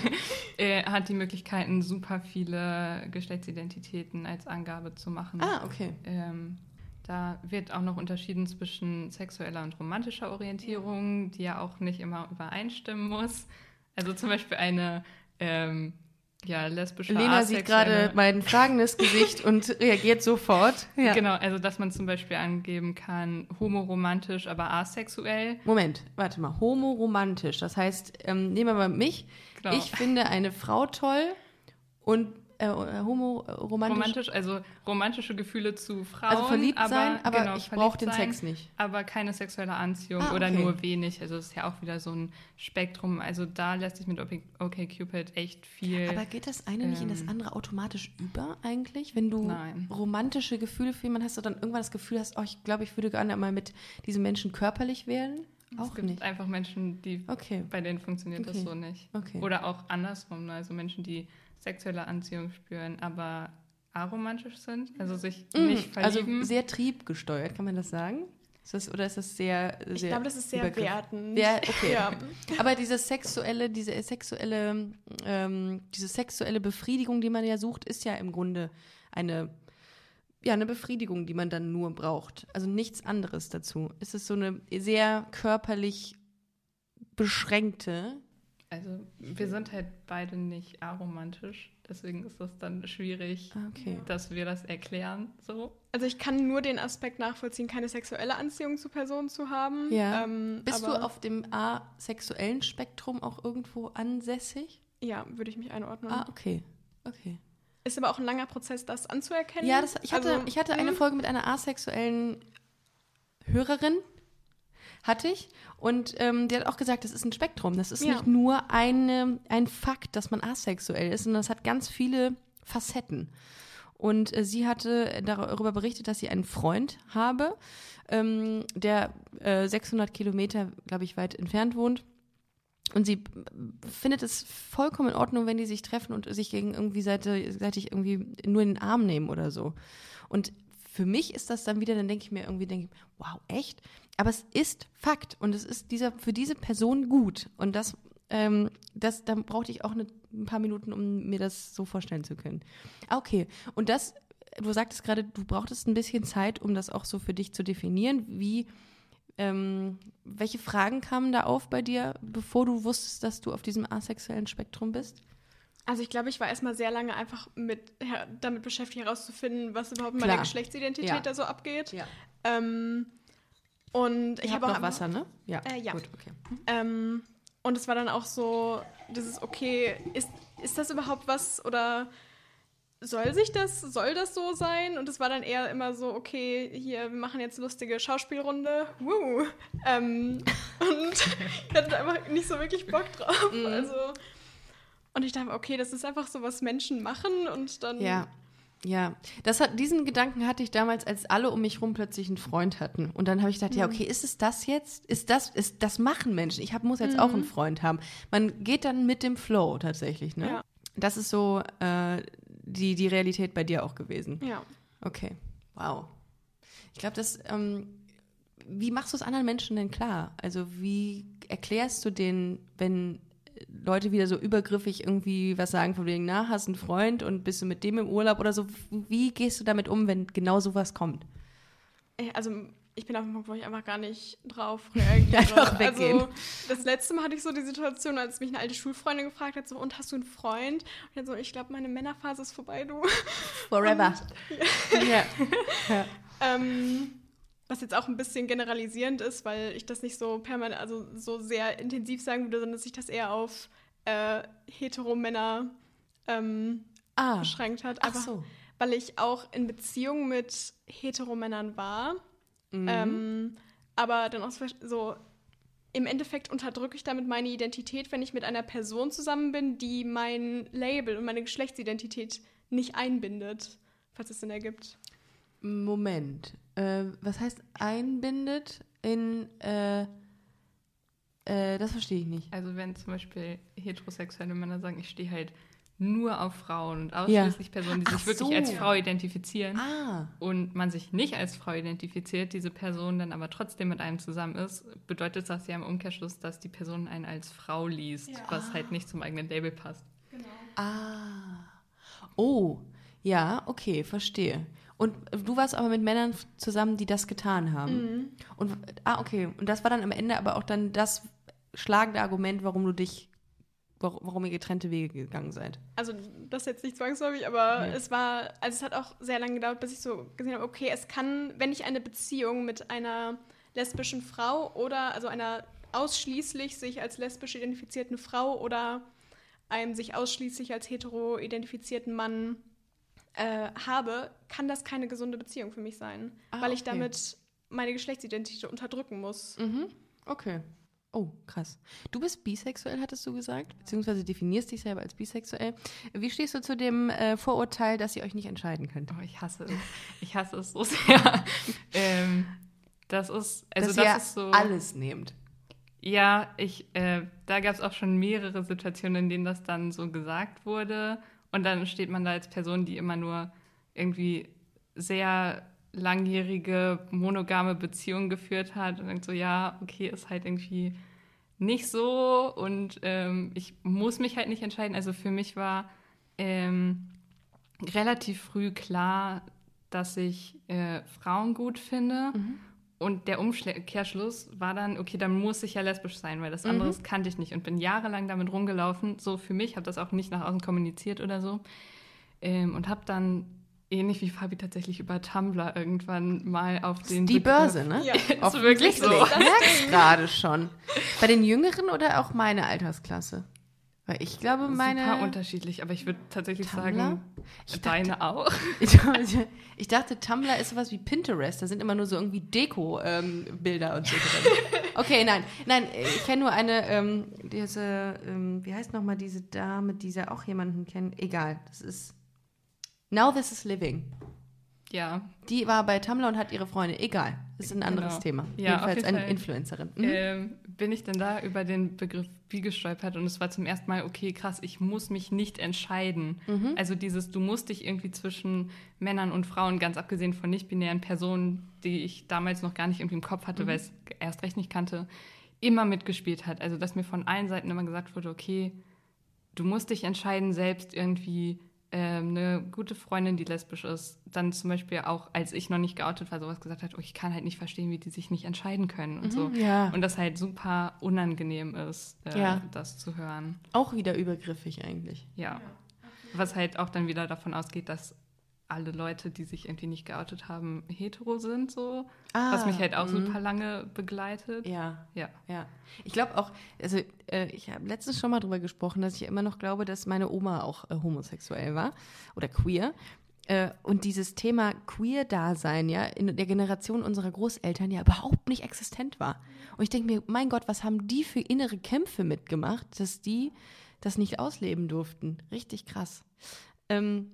hat die Möglichkeiten, super viele Geschlechtsidentitäten als Angabe zu machen. Ah, okay. Ähm, da wird auch noch unterschieden zwischen sexueller und romantischer Orientierung, die ja auch nicht immer übereinstimmen muss. Also zum Beispiel eine ähm, ja, lesbische Lena sieht gerade mein fragendes Gesicht und reagiert sofort. Ja. Genau, also dass man zum Beispiel angeben kann, homoromantisch, aber asexuell. Moment, warte mal. Homoromantisch. Das heißt, ähm, nehmen wir mal mich. Genau. Ich finde eine Frau toll und äh, homoromantisch. Romantisch, also romantische Gefühle zu Frauen. Also verliebt aber, sein, aber genau, ich brauche den Sex nicht. Aber keine sexuelle Anziehung Ah, oder okay. nur wenig. Also das ist ja auch wieder so ein Spektrum. Also da lässt sich mit OkCupid echt viel. Aber geht das eine nicht in das ähm, andere automatisch über eigentlich? Wenn du Nein. romantische Gefühle für jemanden hast, du dann irgendwann das Gefühl hast, oh, ich glaube, ich würde gerne mal mit diesem Menschen körperlich werden? es Auch gibt nicht. einfach Menschen, die Okay. bei denen funktioniert Okay. das so nicht. Okay. Oder auch andersrum, ne? also Menschen, die sexuelle Anziehung spüren, aber aromantisch sind, also sich nicht Also verlieben. sehr triebgesteuert, kann man das sagen? Ist das, oder ist das sehr, sehr Ich glaube, das ist sehr Übergriff? wertend. Wer- okay. Ja. Aber diese sexuelle, diese sexuelle, ähm, diese sexuelle Befriedigung, die man ja sucht, ist ja im Grunde eine, ja, eine Befriedigung, die man dann nur braucht. Also nichts anderes dazu. Es ist so eine sehr körperlich beschränkte. Also wir sind halt beide nicht aromantisch, deswegen ist das dann schwierig, Ah, Okay. dass wir das erklären. So. Also ich kann nur den Aspekt nachvollziehen, keine sexuelle Anziehung zu Personen zu haben. Ja. Ähm, Bist aber, du auf dem asexuellen Spektrum auch irgendwo ansässig? Ja, würde ich mich einordnen. Ah, okay. Okay. Ist aber auch ein langer Prozess, das anzuerkennen. Ja, das, ich, hatte, Also, ich hatte eine hm, Folge mit einer asexuellen Hörerin, hatte ich. Und ähm, die hat auch gesagt, das ist ein Spektrum. Das ist Ja. nicht nur eine, ein Fakt, dass man asexuell ist, sondern das hat ganz viele Facetten. Und äh, sie hatte darüber berichtet, dass sie einen Freund habe, ähm, der äh, 600 Kilometer, glaube ich, weit entfernt wohnt. Und sie findet es vollkommen in Ordnung, wenn die sich treffen und sich gegen irgendwie seitig irgendwie nur in den Arm nehmen oder so. Und für mich ist das dann wieder, dann denke ich mir irgendwie, denke ich, wow, echt? Aber es ist Fakt und es ist dieser, für diese Person gut. Und das, ähm, das, dann brauchte ich auch eine, ein paar Minuten, um mir das so vorstellen zu können. Ah, Okay. Und das, du sagtest gerade, du brauchtest ein bisschen Zeit, um das auch so für dich zu definieren. Wie, ähm, welche Fragen kamen da auf bei dir, bevor du wusstest, dass du auf diesem asexuellen Spektrum bist? Also ich glaube, ich war erstmal sehr lange einfach mit, damit beschäftigt herauszufinden, was überhaupt Klar. meiner Geschlechtsidentität Ja. da so abgeht. Ja. Ähm, und ich Ich habe auch noch Wasser, ne? Ja. Äh, ja. Gut, okay. Ähm, und es war dann auch so, dieses, okay, ist, ist das überhaupt was oder soll sich das, soll das so sein? Und es war dann eher immer so, okay, hier, wir machen jetzt lustige Schauspielrunde. Woo. Ähm, und ich hatte da einfach nicht so wirklich Bock drauf. Mhm. Also, und ich dachte, okay, das ist einfach so, was Menschen machen und dann. Ja. Ja, das hat, diesen Gedanken hatte ich damals, als alle um mich rum plötzlich einen Freund hatten. Und dann habe ich gedacht, ja, okay, ist es das jetzt? Ist das, ist, das machen Menschen. Ich hab, muss jetzt auch einen Freund haben. Man geht dann mit dem Flow tatsächlich, ne? Ja. Das ist so äh, die, die Realität bei dir auch gewesen. Ja. Okay, wow. Ich glaube, das, ähm, wie machst du es anderen Menschen denn klar? Also wie erklärst du denen, wenn Leute wieder so übergriffig irgendwie was sagen von wegen, na, hast einen Freund und bist du mit dem im Urlaub oder so? Wie gehst du damit um, wenn genau sowas kommt? Also ich bin auf dem Punkt, wo ich einfach gar nicht drauf reagiere. Einfach weggehen. Also das letzte Mal hatte ich so die Situation, als mich eine alte Schulfreundin gefragt hat, so, und hast du einen Freund? Und dann so, ich glaube, meine Männerphase ist vorbei, du. Forever. ja. ja. Ähm, was jetzt auch ein bisschen generalisierend ist, weil ich das nicht so permanent, also so sehr intensiv sagen würde, sondern dass sich das eher auf äh, Heteromänner ähm, Ah, beschränkt hat. ach Einfach, so. weil ich auch in Beziehungen mit Heteromännern war. Mhm. Ähm, aber dann auch so- im Endeffekt unterdrücke ich damit meine Identität, wenn ich mit einer Person zusammen bin, die mein Label und meine Geschlechtsidentität nicht einbindet, falls es Sinn ergibt. Moment. Äh, was heißt einbindet in, äh, äh, das verstehe ich nicht. Also wenn zum Beispiel heterosexuelle Männer sagen, ich stehe halt nur auf Frauen und ausschließlich Personen, die Ach sich wirklich so. als Frau identifizieren Ah, und man sich nicht als Frau identifiziert, diese Person dann aber trotzdem mit einem zusammen ist, bedeutet das ja im Umkehrschluss, dass die Person einen als Frau liest, was halt nicht zum eigenen Label passt. ah. Oh, ja, okay, verstehe. Und du warst aber mit Männern zusammen, die das getan haben. Und ah, okay. Und das war dann am Ende aber auch dann das schlagende Argument, warum du dich, warum, warum ihr getrennte Wege gegangen seid. Also das jetzt nicht zwangsläufig, aber Nee. es war, also es hat auch sehr lange gedauert, bis ich so gesehen habe, okay, es kann, wenn ich eine Beziehung mit einer lesbischen Frau oder also einer ausschließlich sich als lesbisch identifizierten Frau oder einem sich ausschließlich als hetero identifizierten Mann äh, habe, kann das keine gesunde Beziehung für mich sein, Ah, weil ich okay. damit meine Geschlechtsidentität unterdrücken muss. Mhm. Okay. Oh, krass. Du bist bisexuell, hattest du gesagt, beziehungsweise definierst dich selber als bisexuell. Wie stehst du zu dem äh, Vorurteil, dass ihr euch nicht entscheiden könnt? Oh, ich hasse es. Ich hasse es so sehr. ähm, das ist, also dass das ihr ist so. alles nehmt. Ja, ich, äh, da gab es auch schon mehrere Situationen, in denen das dann so gesagt wurde. Und dann steht man da als Person, die immer nur irgendwie sehr langjährige monogame Beziehungen geführt hat und denkt so, ja, okay, ist halt irgendwie nicht so und ähm, ich muss mich halt nicht entscheiden. Also für mich war ähm, relativ früh klar, dass ich äh, Frauen gut finde. Und der Umkehrschluss war dann, okay, dann muss ich ja lesbisch sein, weil das andere kannte ich nicht und bin jahrelang damit rumgelaufen. So für mich, habe das auch nicht nach außen kommuniziert oder so. Ähm, und habe dann ähnlich wie Fabi tatsächlich über Tumblr irgendwann mal auf den Die Begriff- Börse, ne? Ja. Ist wirklich so. Ich merk's gerade schon. Bei den Jüngeren oder auch meine Altersklasse? Weil ich glaube, meine. Super unterschiedlich, aber ich würde tatsächlich Tumblr? sagen, Ich deine auch. Ich, ich dachte, Tumblr ist sowas wie Pinterest. Da sind immer nur so irgendwie Deko-Bilder und so drin. Okay, nein. Nein, ich kenne nur eine, ähm, diese, ähm, wie heißt nochmal diese Dame, die ja auch jemanden kennt. Egal, das ist Now This Is Living. Ja, Die war bei Tumblr und hat ihre Freunde. Egal, das ist ein anderes Genau. Thema. Ja, Jedenfalls jeden eine Fall. Influencerin. Mhm. ähm, bin ich dann da über den Begriff wie gestolpert und es war zum ersten Mal, okay, krass, ich muss mich nicht entscheiden. Mhm. Also dieses, du musst dich irgendwie zwischen Männern und Frauen, ganz abgesehen von nicht-binären Personen, die ich damals noch gar nicht irgendwie im Kopf hatte, Mhm. weil ich es erst recht nicht kannte, immer mitgespielt hat. Also dass mir von allen Seiten immer gesagt wurde, okay, du musst dich entscheiden, selbst irgendwie ähm, eine gute Freundin, die lesbisch ist, dann zum Beispiel auch, als ich noch nicht geoutet war, sowas gesagt hat, oh, ich kann halt nicht verstehen, wie die sich nicht entscheiden können und so. Mhm, ja. Und das halt super unangenehm ist, äh, Ja. das zu hören. Auch wieder übergriffig eigentlich. Ja. Was halt auch dann wieder davon ausgeht, dass alle Leute, die sich irgendwie nicht geoutet haben, hetero sind, so. Ah, was mich halt auch mhm. super lange begleitet. Ja, Ja. Ja, ich glaube auch, also äh, ich habe letztens schon mal drüber gesprochen, dass ich immer noch glaube, dass meine Oma auch äh, homosexuell war oder queer. Äh, und dieses Thema Queer-Dasein ja in der Generation unserer Großeltern ja überhaupt nicht existent war. Und ich denke mir, mein Gott, was haben die für innere Kämpfe mitgemacht, dass die das nicht ausleben durften? Richtig krass. Ähm,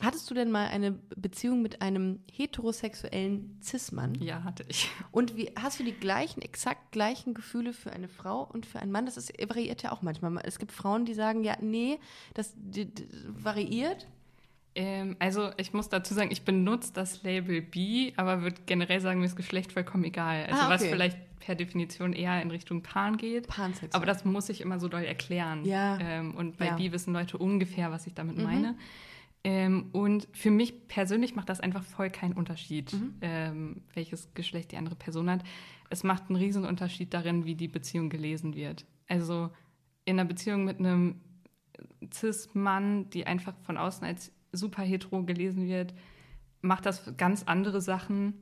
hattest du denn mal eine Beziehung mit einem heterosexuellen Cis-Mann? Ja, hatte ich. Und wie, hast du die gleichen, exakt gleichen Gefühle für eine Frau und für einen Mann? Das ist, variiert ja auch manchmal. Es gibt Frauen, die sagen, ja, nee, das die, die, variiert. Ähm, also ich muss dazu sagen, ich benutze das Label bi, aber würde generell sagen, mir ist Geschlecht vollkommen egal. Also Ah, was okay. vielleicht per Definition eher in Richtung Pan geht. Pansexuell. Aber das muss ich immer so doll erklären. Ja. Ähm, und bei Ja. Mhm. bi wissen Leute ungefähr, was ich damit meine. Ähm, und für mich persönlich macht das einfach voll keinen Unterschied, Mhm. ähm, welches Geschlecht die andere Person hat. Es macht einen riesen Unterschied darin, wie die Beziehung gelesen wird. Also in einer Beziehung mit einem Cis-Mann, die einfach von außen als super hetero gelesen wird, macht das ganz andere Sachen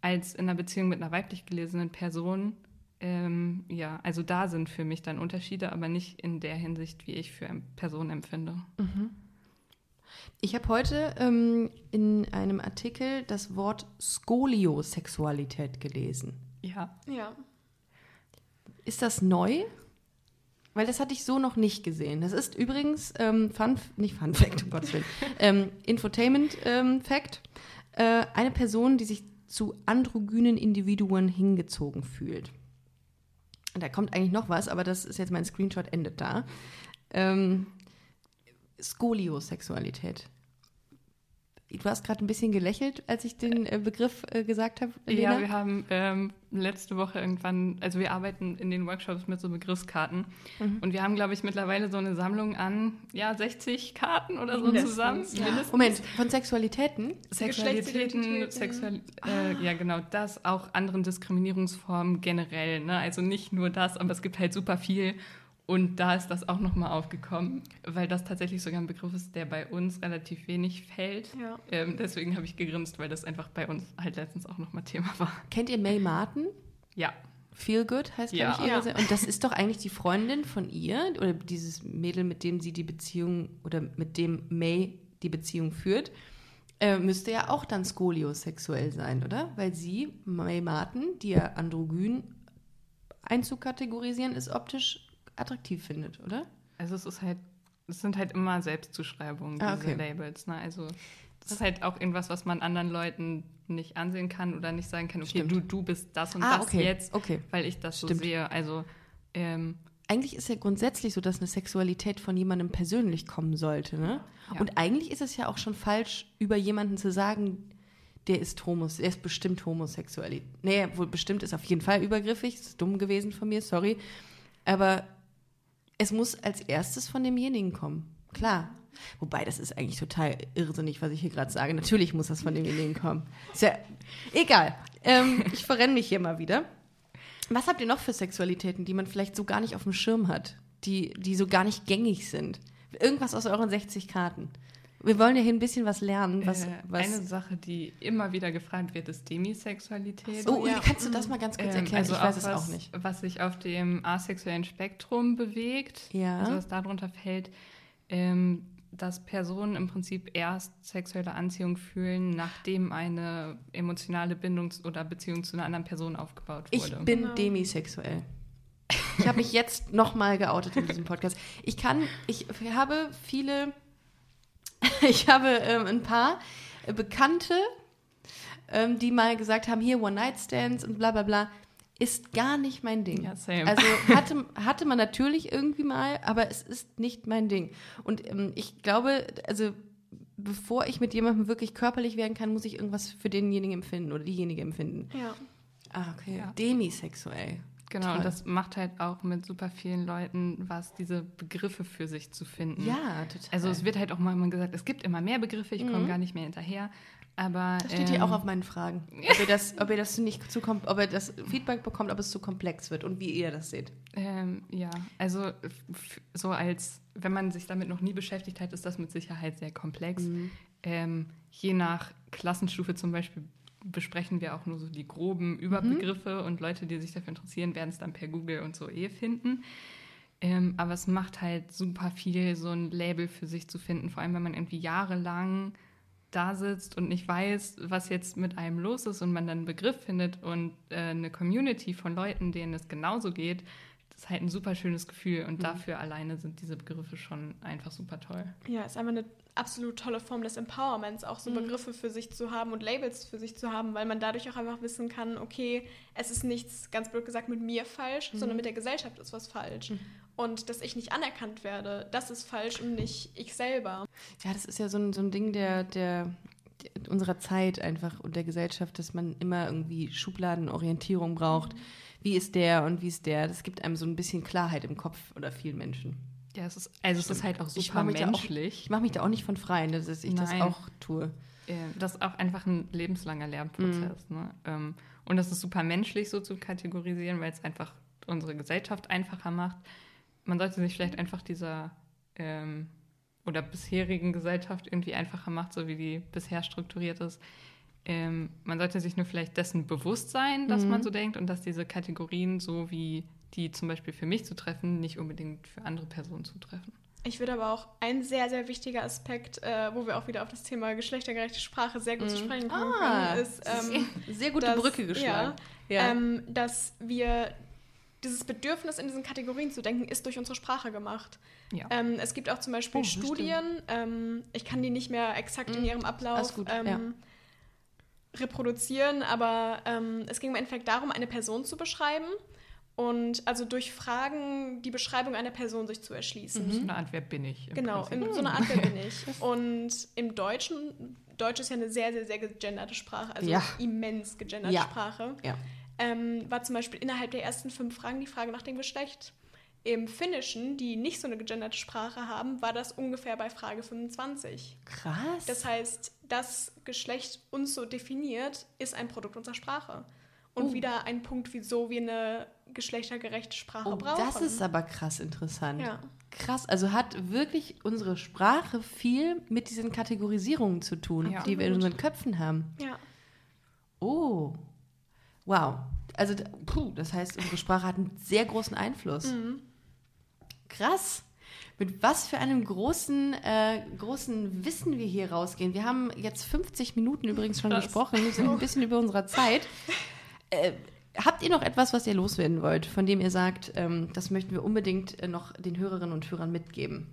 als in einer Beziehung mit einer weiblich gelesenen Person. Ähm, ja, also da sind für mich dann Unterschiede, aber nicht in der Hinsicht, wie ich für eine Person empfinde. Ich habe heute ähm, in einem Artikel das Wort Skoliosexualität gelesen. Ja. Ja. Ist das neu? Weil das hatte ich so noch nicht gesehen. Das ist übrigens ähm, Fun, nicht Fun Fact, um Gottes Willen, ähm, Infotainment ähm, Fact. Äh, eine Person, die sich zu androgynen Individuen hingezogen fühlt. Und da kommt eigentlich noch was, aber das ist jetzt mein Screenshot, endet da. Ähm, Skoliosexualität. Du hast gerade ein bisschen gelächelt, als ich den äh, Begriff äh, gesagt habe. Ja, Lena. wir haben ähm, letzte Woche irgendwann, also wir arbeiten in den Workshops mit so Begriffskarten Mhm. und wir haben, glaube ich, mittlerweile so eine Sammlung an, ja, 60 Karten oder so Mindestens, zusammen. ja. Moment, von Sexualitäten? Sexualitäten. Sexual äh, ja genau, das, auch anderen Diskriminierungsformen generell. Ne? Also nicht nur das, aber es gibt halt super viel. Und da ist das auch nochmal aufgekommen, weil das tatsächlich sogar ein Begriff ist, der bei uns relativ wenig fällt. Ja. Ähm, deswegen habe ich gegrinst, weil das einfach bei uns halt letztens auch nochmal Thema war. Kennt ihr May Martin? Ja, Feel Good heißt, Ja. glaube ich, ihre Ja. Und das ist doch eigentlich die Freundin von ihr oder dieses Mädel, mit dem sie die Beziehung oder mit dem May die Beziehung führt, äh, müsste ja auch dann skoliosexuell sein, oder? Weil sie, May Martin, die ja androgyn einzukategorisieren ist, optisch attraktiv findet, oder? also es ist halt, es sind halt immer Selbstzuschreibungen, Ah, diese okay. Labels. Ne? Also das ist halt auch irgendwas, was man anderen Leuten nicht ansehen kann oder nicht sagen kann, okay, Stimmt. du, du bist das und Ah, das okay, jetzt, okay. weil ich das so Stimmt. sehe. Also ähm, Eigentlich ist ja grundsätzlich so, dass eine Sexualität von jemandem persönlich kommen sollte, ne? Ja. Und eigentlich ist es ja auch schon falsch, über jemanden zu sagen, der ist homos, der ist bestimmt homosexuell. Nee, wohl bestimmt ist auf jeden Fall übergriffig, ist dumm gewesen von mir, sorry. Aber es muss als erstes von demjenigen kommen. Klar. Wobei, das ist eigentlich total irrsinnig, was ich hier gerade sage. Natürlich muss das von demjenigen kommen. Ist ja egal. Ähm, ich verrenne mich hier mal wieder. Was habt ihr noch für Sexualitäten, die man vielleicht so gar nicht auf dem Schirm hat? Die, die so gar nicht gängig sind? Irgendwas aus euren 60 Karten. Wir wollen ja hier ein bisschen was lernen. Was, äh, was eine Sache, die immer wieder gefragt wird, ist Demisexualität. oh, ja. kannst du das mal ganz kurz Ähm, erklären? also ich weiß es was, auch nicht. Was sich auf dem asexuellen Spektrum bewegt, Ja. also was darunter fällt, ähm, dass Personen im Prinzip erst sexuelle Anziehung fühlen, nachdem eine emotionale Bindung oder Beziehung zu einer anderen Person aufgebaut Ich wurde. bin Genau. demisexuell. Ich habe mich jetzt nochmal geoutet in diesem Podcast. Ich kann, ich habe viele, ich habe ähm, ein paar äh, Bekannte, ähm, die mal gesagt haben, hier One-Night-Stands und bla bla bla, ist gar nicht mein Ding. Ja, same. Also hatte, hatte man natürlich irgendwie mal, aber es ist nicht mein Ding. Und ähm, ich glaube, also bevor ich mit jemandem wirklich körperlich werden kann, muss ich irgendwas für denjenigen empfinden oder diejenige empfinden. Ja. Ah, okay. Ja. Demisexuell. Genau, Toll. und das macht halt auch mit super vielen Leuten was, diese Begriffe für sich zu finden. Ja, total. Also es wird halt auch mal immer gesagt, es gibt immer mehr Begriffe, ich komme Mhm. gar nicht mehr hinterher. Aber das steht ähm, hier auch auf meinen Fragen. Ob ihr das, ob ihr das nicht zu ob ihr das Feedback bekommt, ob es zu komplex wird und wie ihr das seht. Ähm, ja, also so als, wenn man sich damit noch nie beschäftigt hat, ist das mit Sicherheit sehr komplex. Mhm. Ähm, je nach Klassenstufe zum Beispiel besprechen wir auch nur so die groben Überbegriffe und Leute, die sich dafür interessieren, werden es dann per Google und so eh finden. Ähm, aber es macht halt super viel, so ein Label für sich zu finden, vor allem wenn man irgendwie jahrelang da sitzt und nicht weiß, was jetzt mit einem los ist und man dann einen Begriff findet und äh, eine Community von Leuten, denen es genauso geht, das ist halt ein super schönes Gefühl und dafür alleine sind diese Begriffe schon einfach super toll. Ja, ist einfach eine absolut tolle Form des Empowerments, auch so Mhm. Begriffe für sich zu haben und Labels für sich zu haben, weil man dadurch auch einfach wissen kann, okay, es ist nichts, ganz blöd gesagt, mit mir falsch, Mhm. sondern mit der Gesellschaft ist was falsch. Und dass ich nicht anerkannt werde, das ist falsch und nicht ich selber. Ja, das ist ja so ein, so ein Ding der, der, der unserer Zeit einfach und der Gesellschaft, dass man immer irgendwie Schubladenorientierung braucht. Wie ist der und wie ist der? Das gibt einem so ein bisschen Klarheit im Kopf oder vielen Menschen. Ja, es ist, also es ist halt auch Ich super mach mich da auch- menschlich. Ich mache mich da auch nicht von frei, dass ich das Nein. auch tue. Das ist auch einfach ein lebenslanger Lernprozess. Ne? Ähm, Und das ist super menschlich so zu kategorisieren, weil es einfach unsere Gesellschaft einfacher macht. Man sollte sich vielleicht einfach dieser ähm, oder bisherigen Gesellschaft irgendwie einfacher macht, so wie die bisher strukturiert ist. Ähm, man sollte sich nur vielleicht dessen bewusst sein, dass man so denkt und dass diese Kategorien, so wie die zum Beispiel für mich zutreffen, nicht unbedingt für andere Personen zutreffen. Ich würde aber auch ein sehr, sehr wichtiger Aspekt, äh, wo wir auch wieder auf das Thema geschlechtergerechte Sprache sehr gut zu sprechen kommen Ah, können, ist, ähm, Sehr gute dass- Brücke geschlagen. Ja, Ähm, dass wir dieses Bedürfnis in diesen Kategorien zu denken, ist durch unsere Sprache gemacht. Ja. Ähm, es gibt auch zum Beispiel Oh, Studien, ähm, ich kann die nicht mehr exakt in ihrem Ablauf gut, ähm, ja. Reproduzieren, aber ähm, es ging im Endeffekt darum, eine Person zu beschreiben und also durch Fragen die Beschreibung einer Person sich zu erschließen. So eine Art, wer bin ich? im Genau, in, so eine Art Wer bin ich. Und im Deutschen, Deutsch ist ja eine sehr, sehr, sehr gegenderte Sprache, also Ja. immens gegenderte Ja. Sprache. Ja. Ähm, war zum Beispiel innerhalb der ersten fünf Fragen die Frage nach dem Geschlecht. Im Finnischen, die nicht so eine gegenderte Sprache haben, war das ungefähr bei Frage 25. Krass. Das heißt, das Geschlecht uns so definiert, ist ein Produkt unserer Sprache. Und Oh. wieder ein Punkt, wieso wir eine geschlechtergerechte Sprache oh, brauchen. das ist aber krass interessant. Ja. Krass, also hat wirklich unsere Sprache viel mit diesen Kategorisierungen zu tun, Ja. die wir in unseren Köpfen haben. Ja. Oh, wow. Also, puh, das heißt, unsere Sprache hat einen sehr großen Einfluss. Krass. Mit was für einem großen, äh, großen Wissen wir hier rausgehen. Wir haben jetzt 50 Minuten übrigens schon Krass. gesprochen. Wir sind ein bisschen über unserer Zeit. Äh, habt ihr noch etwas, was ihr loswerden wollt, von dem ihr sagt, ähm, das möchten wir unbedingt äh, noch den Hörerinnen und Hörern mitgeben?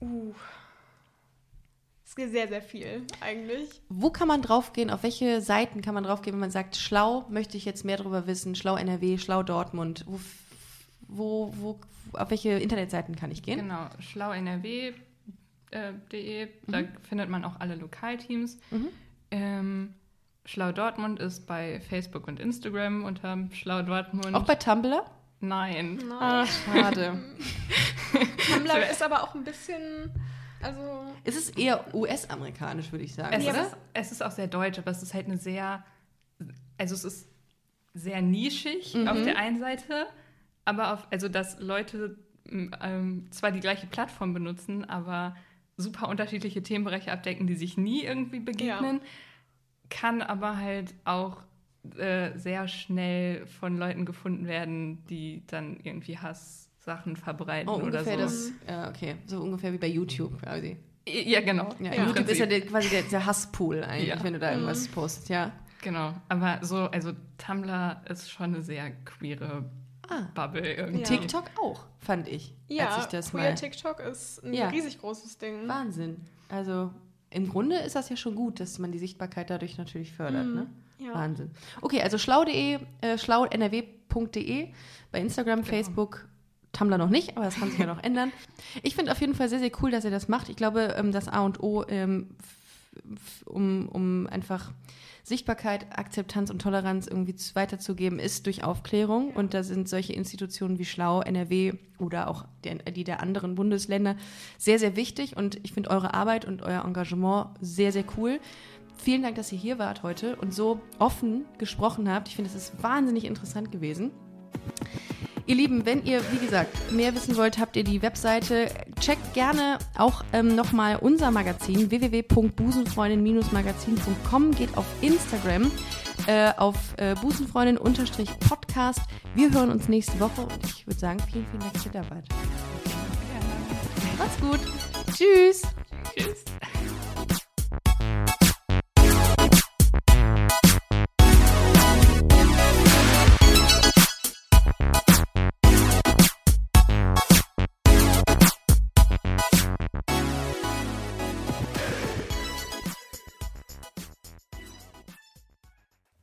Uh. Es geht sehr, sehr viel eigentlich. Wo kann man draufgehen? Auf welche Seiten kann man draufgehen, wenn man sagt, schlau möchte ich jetzt mehr darüber wissen, schlau NRW, schlau Dortmund? Wo, wo, wo, auf welche Internetseiten kann ich gehen? Genau, schlaunrw.de, äh, da findet man auch alle Lokalteams. Mhm. Ähm, Schlau Dortmund ist bei Facebook und Instagram unter Schlau Dortmund. Auch bei Tumblr? Nein. Ah, schade. Tumblr ist aber auch ein bisschen, also es ist eher US-amerikanisch, würde ich sagen, Es, oder? ist, es ist auch sehr deutsch, aber es ist halt eine sehr, also es ist sehr nischig Mhm. auf der einen Seite, aber auf, also dass Leute ähm, zwar die gleiche Plattform benutzen, aber super unterschiedliche Themenbereiche abdecken, die sich nie irgendwie begegnen, kann aber halt auch äh, sehr schnell von Leuten gefunden werden, die dann irgendwie Hasssachen verbreiten Oh, oder so. das, ja, okay, so ungefähr wie bei YouTube quasi. ja, genau. Ja, im YouTube ist ja der, quasi der, der Hasspool eigentlich, Ja. wenn du da irgendwas postest, ja. Genau, aber so, also Tumblr ist schon eine sehr queere Ah. Bubble irgendwie. Ja. TikTok auch, fand ich, ja, als ich das queer mal... TikTok ist ein Ja. riesig großes Ding. Wahnsinn. Also im Grunde ist das ja schon gut, dass man die Sichtbarkeit dadurch natürlich fördert. Ne? Ja. Wahnsinn. Okay, also schlau.de, äh, schlaunrw.de bei Instagram, Facebook, Tumblr noch nicht, aber das kann sich ja noch ändern. Ich finde auf jeden Fall sehr, sehr cool, dass ihr das macht. Ich glaube, ähm, das A und O, ähm, um, um einfach Sichtbarkeit, Akzeptanz und Toleranz irgendwie zu- weiterzugeben, ist durch Aufklärung. Und da sind solche Institutionen wie Schlau, NRW oder auch die der anderen Bundesländer sehr, sehr wichtig. Und ich finde eure Arbeit und euer Engagement sehr, sehr cool. Vielen Dank, dass ihr hier wart heute und so offen gesprochen habt. Ich finde, es ist wahnsinnig interessant gewesen. Ihr Lieben, wenn ihr, wie gesagt, mehr wissen wollt, habt ihr die Webseite. Checkt gerne auch ähm, nochmal unser Magazin www.busenfreundin-magazin.com. Geht auf Instagram äh, auf äh, busenfreundin-podcast. Wir hören uns nächste Woche und ich würde sagen, vielen, vielen Dank, ihr da wart. Macht's gut. Tschüss. Tschüss.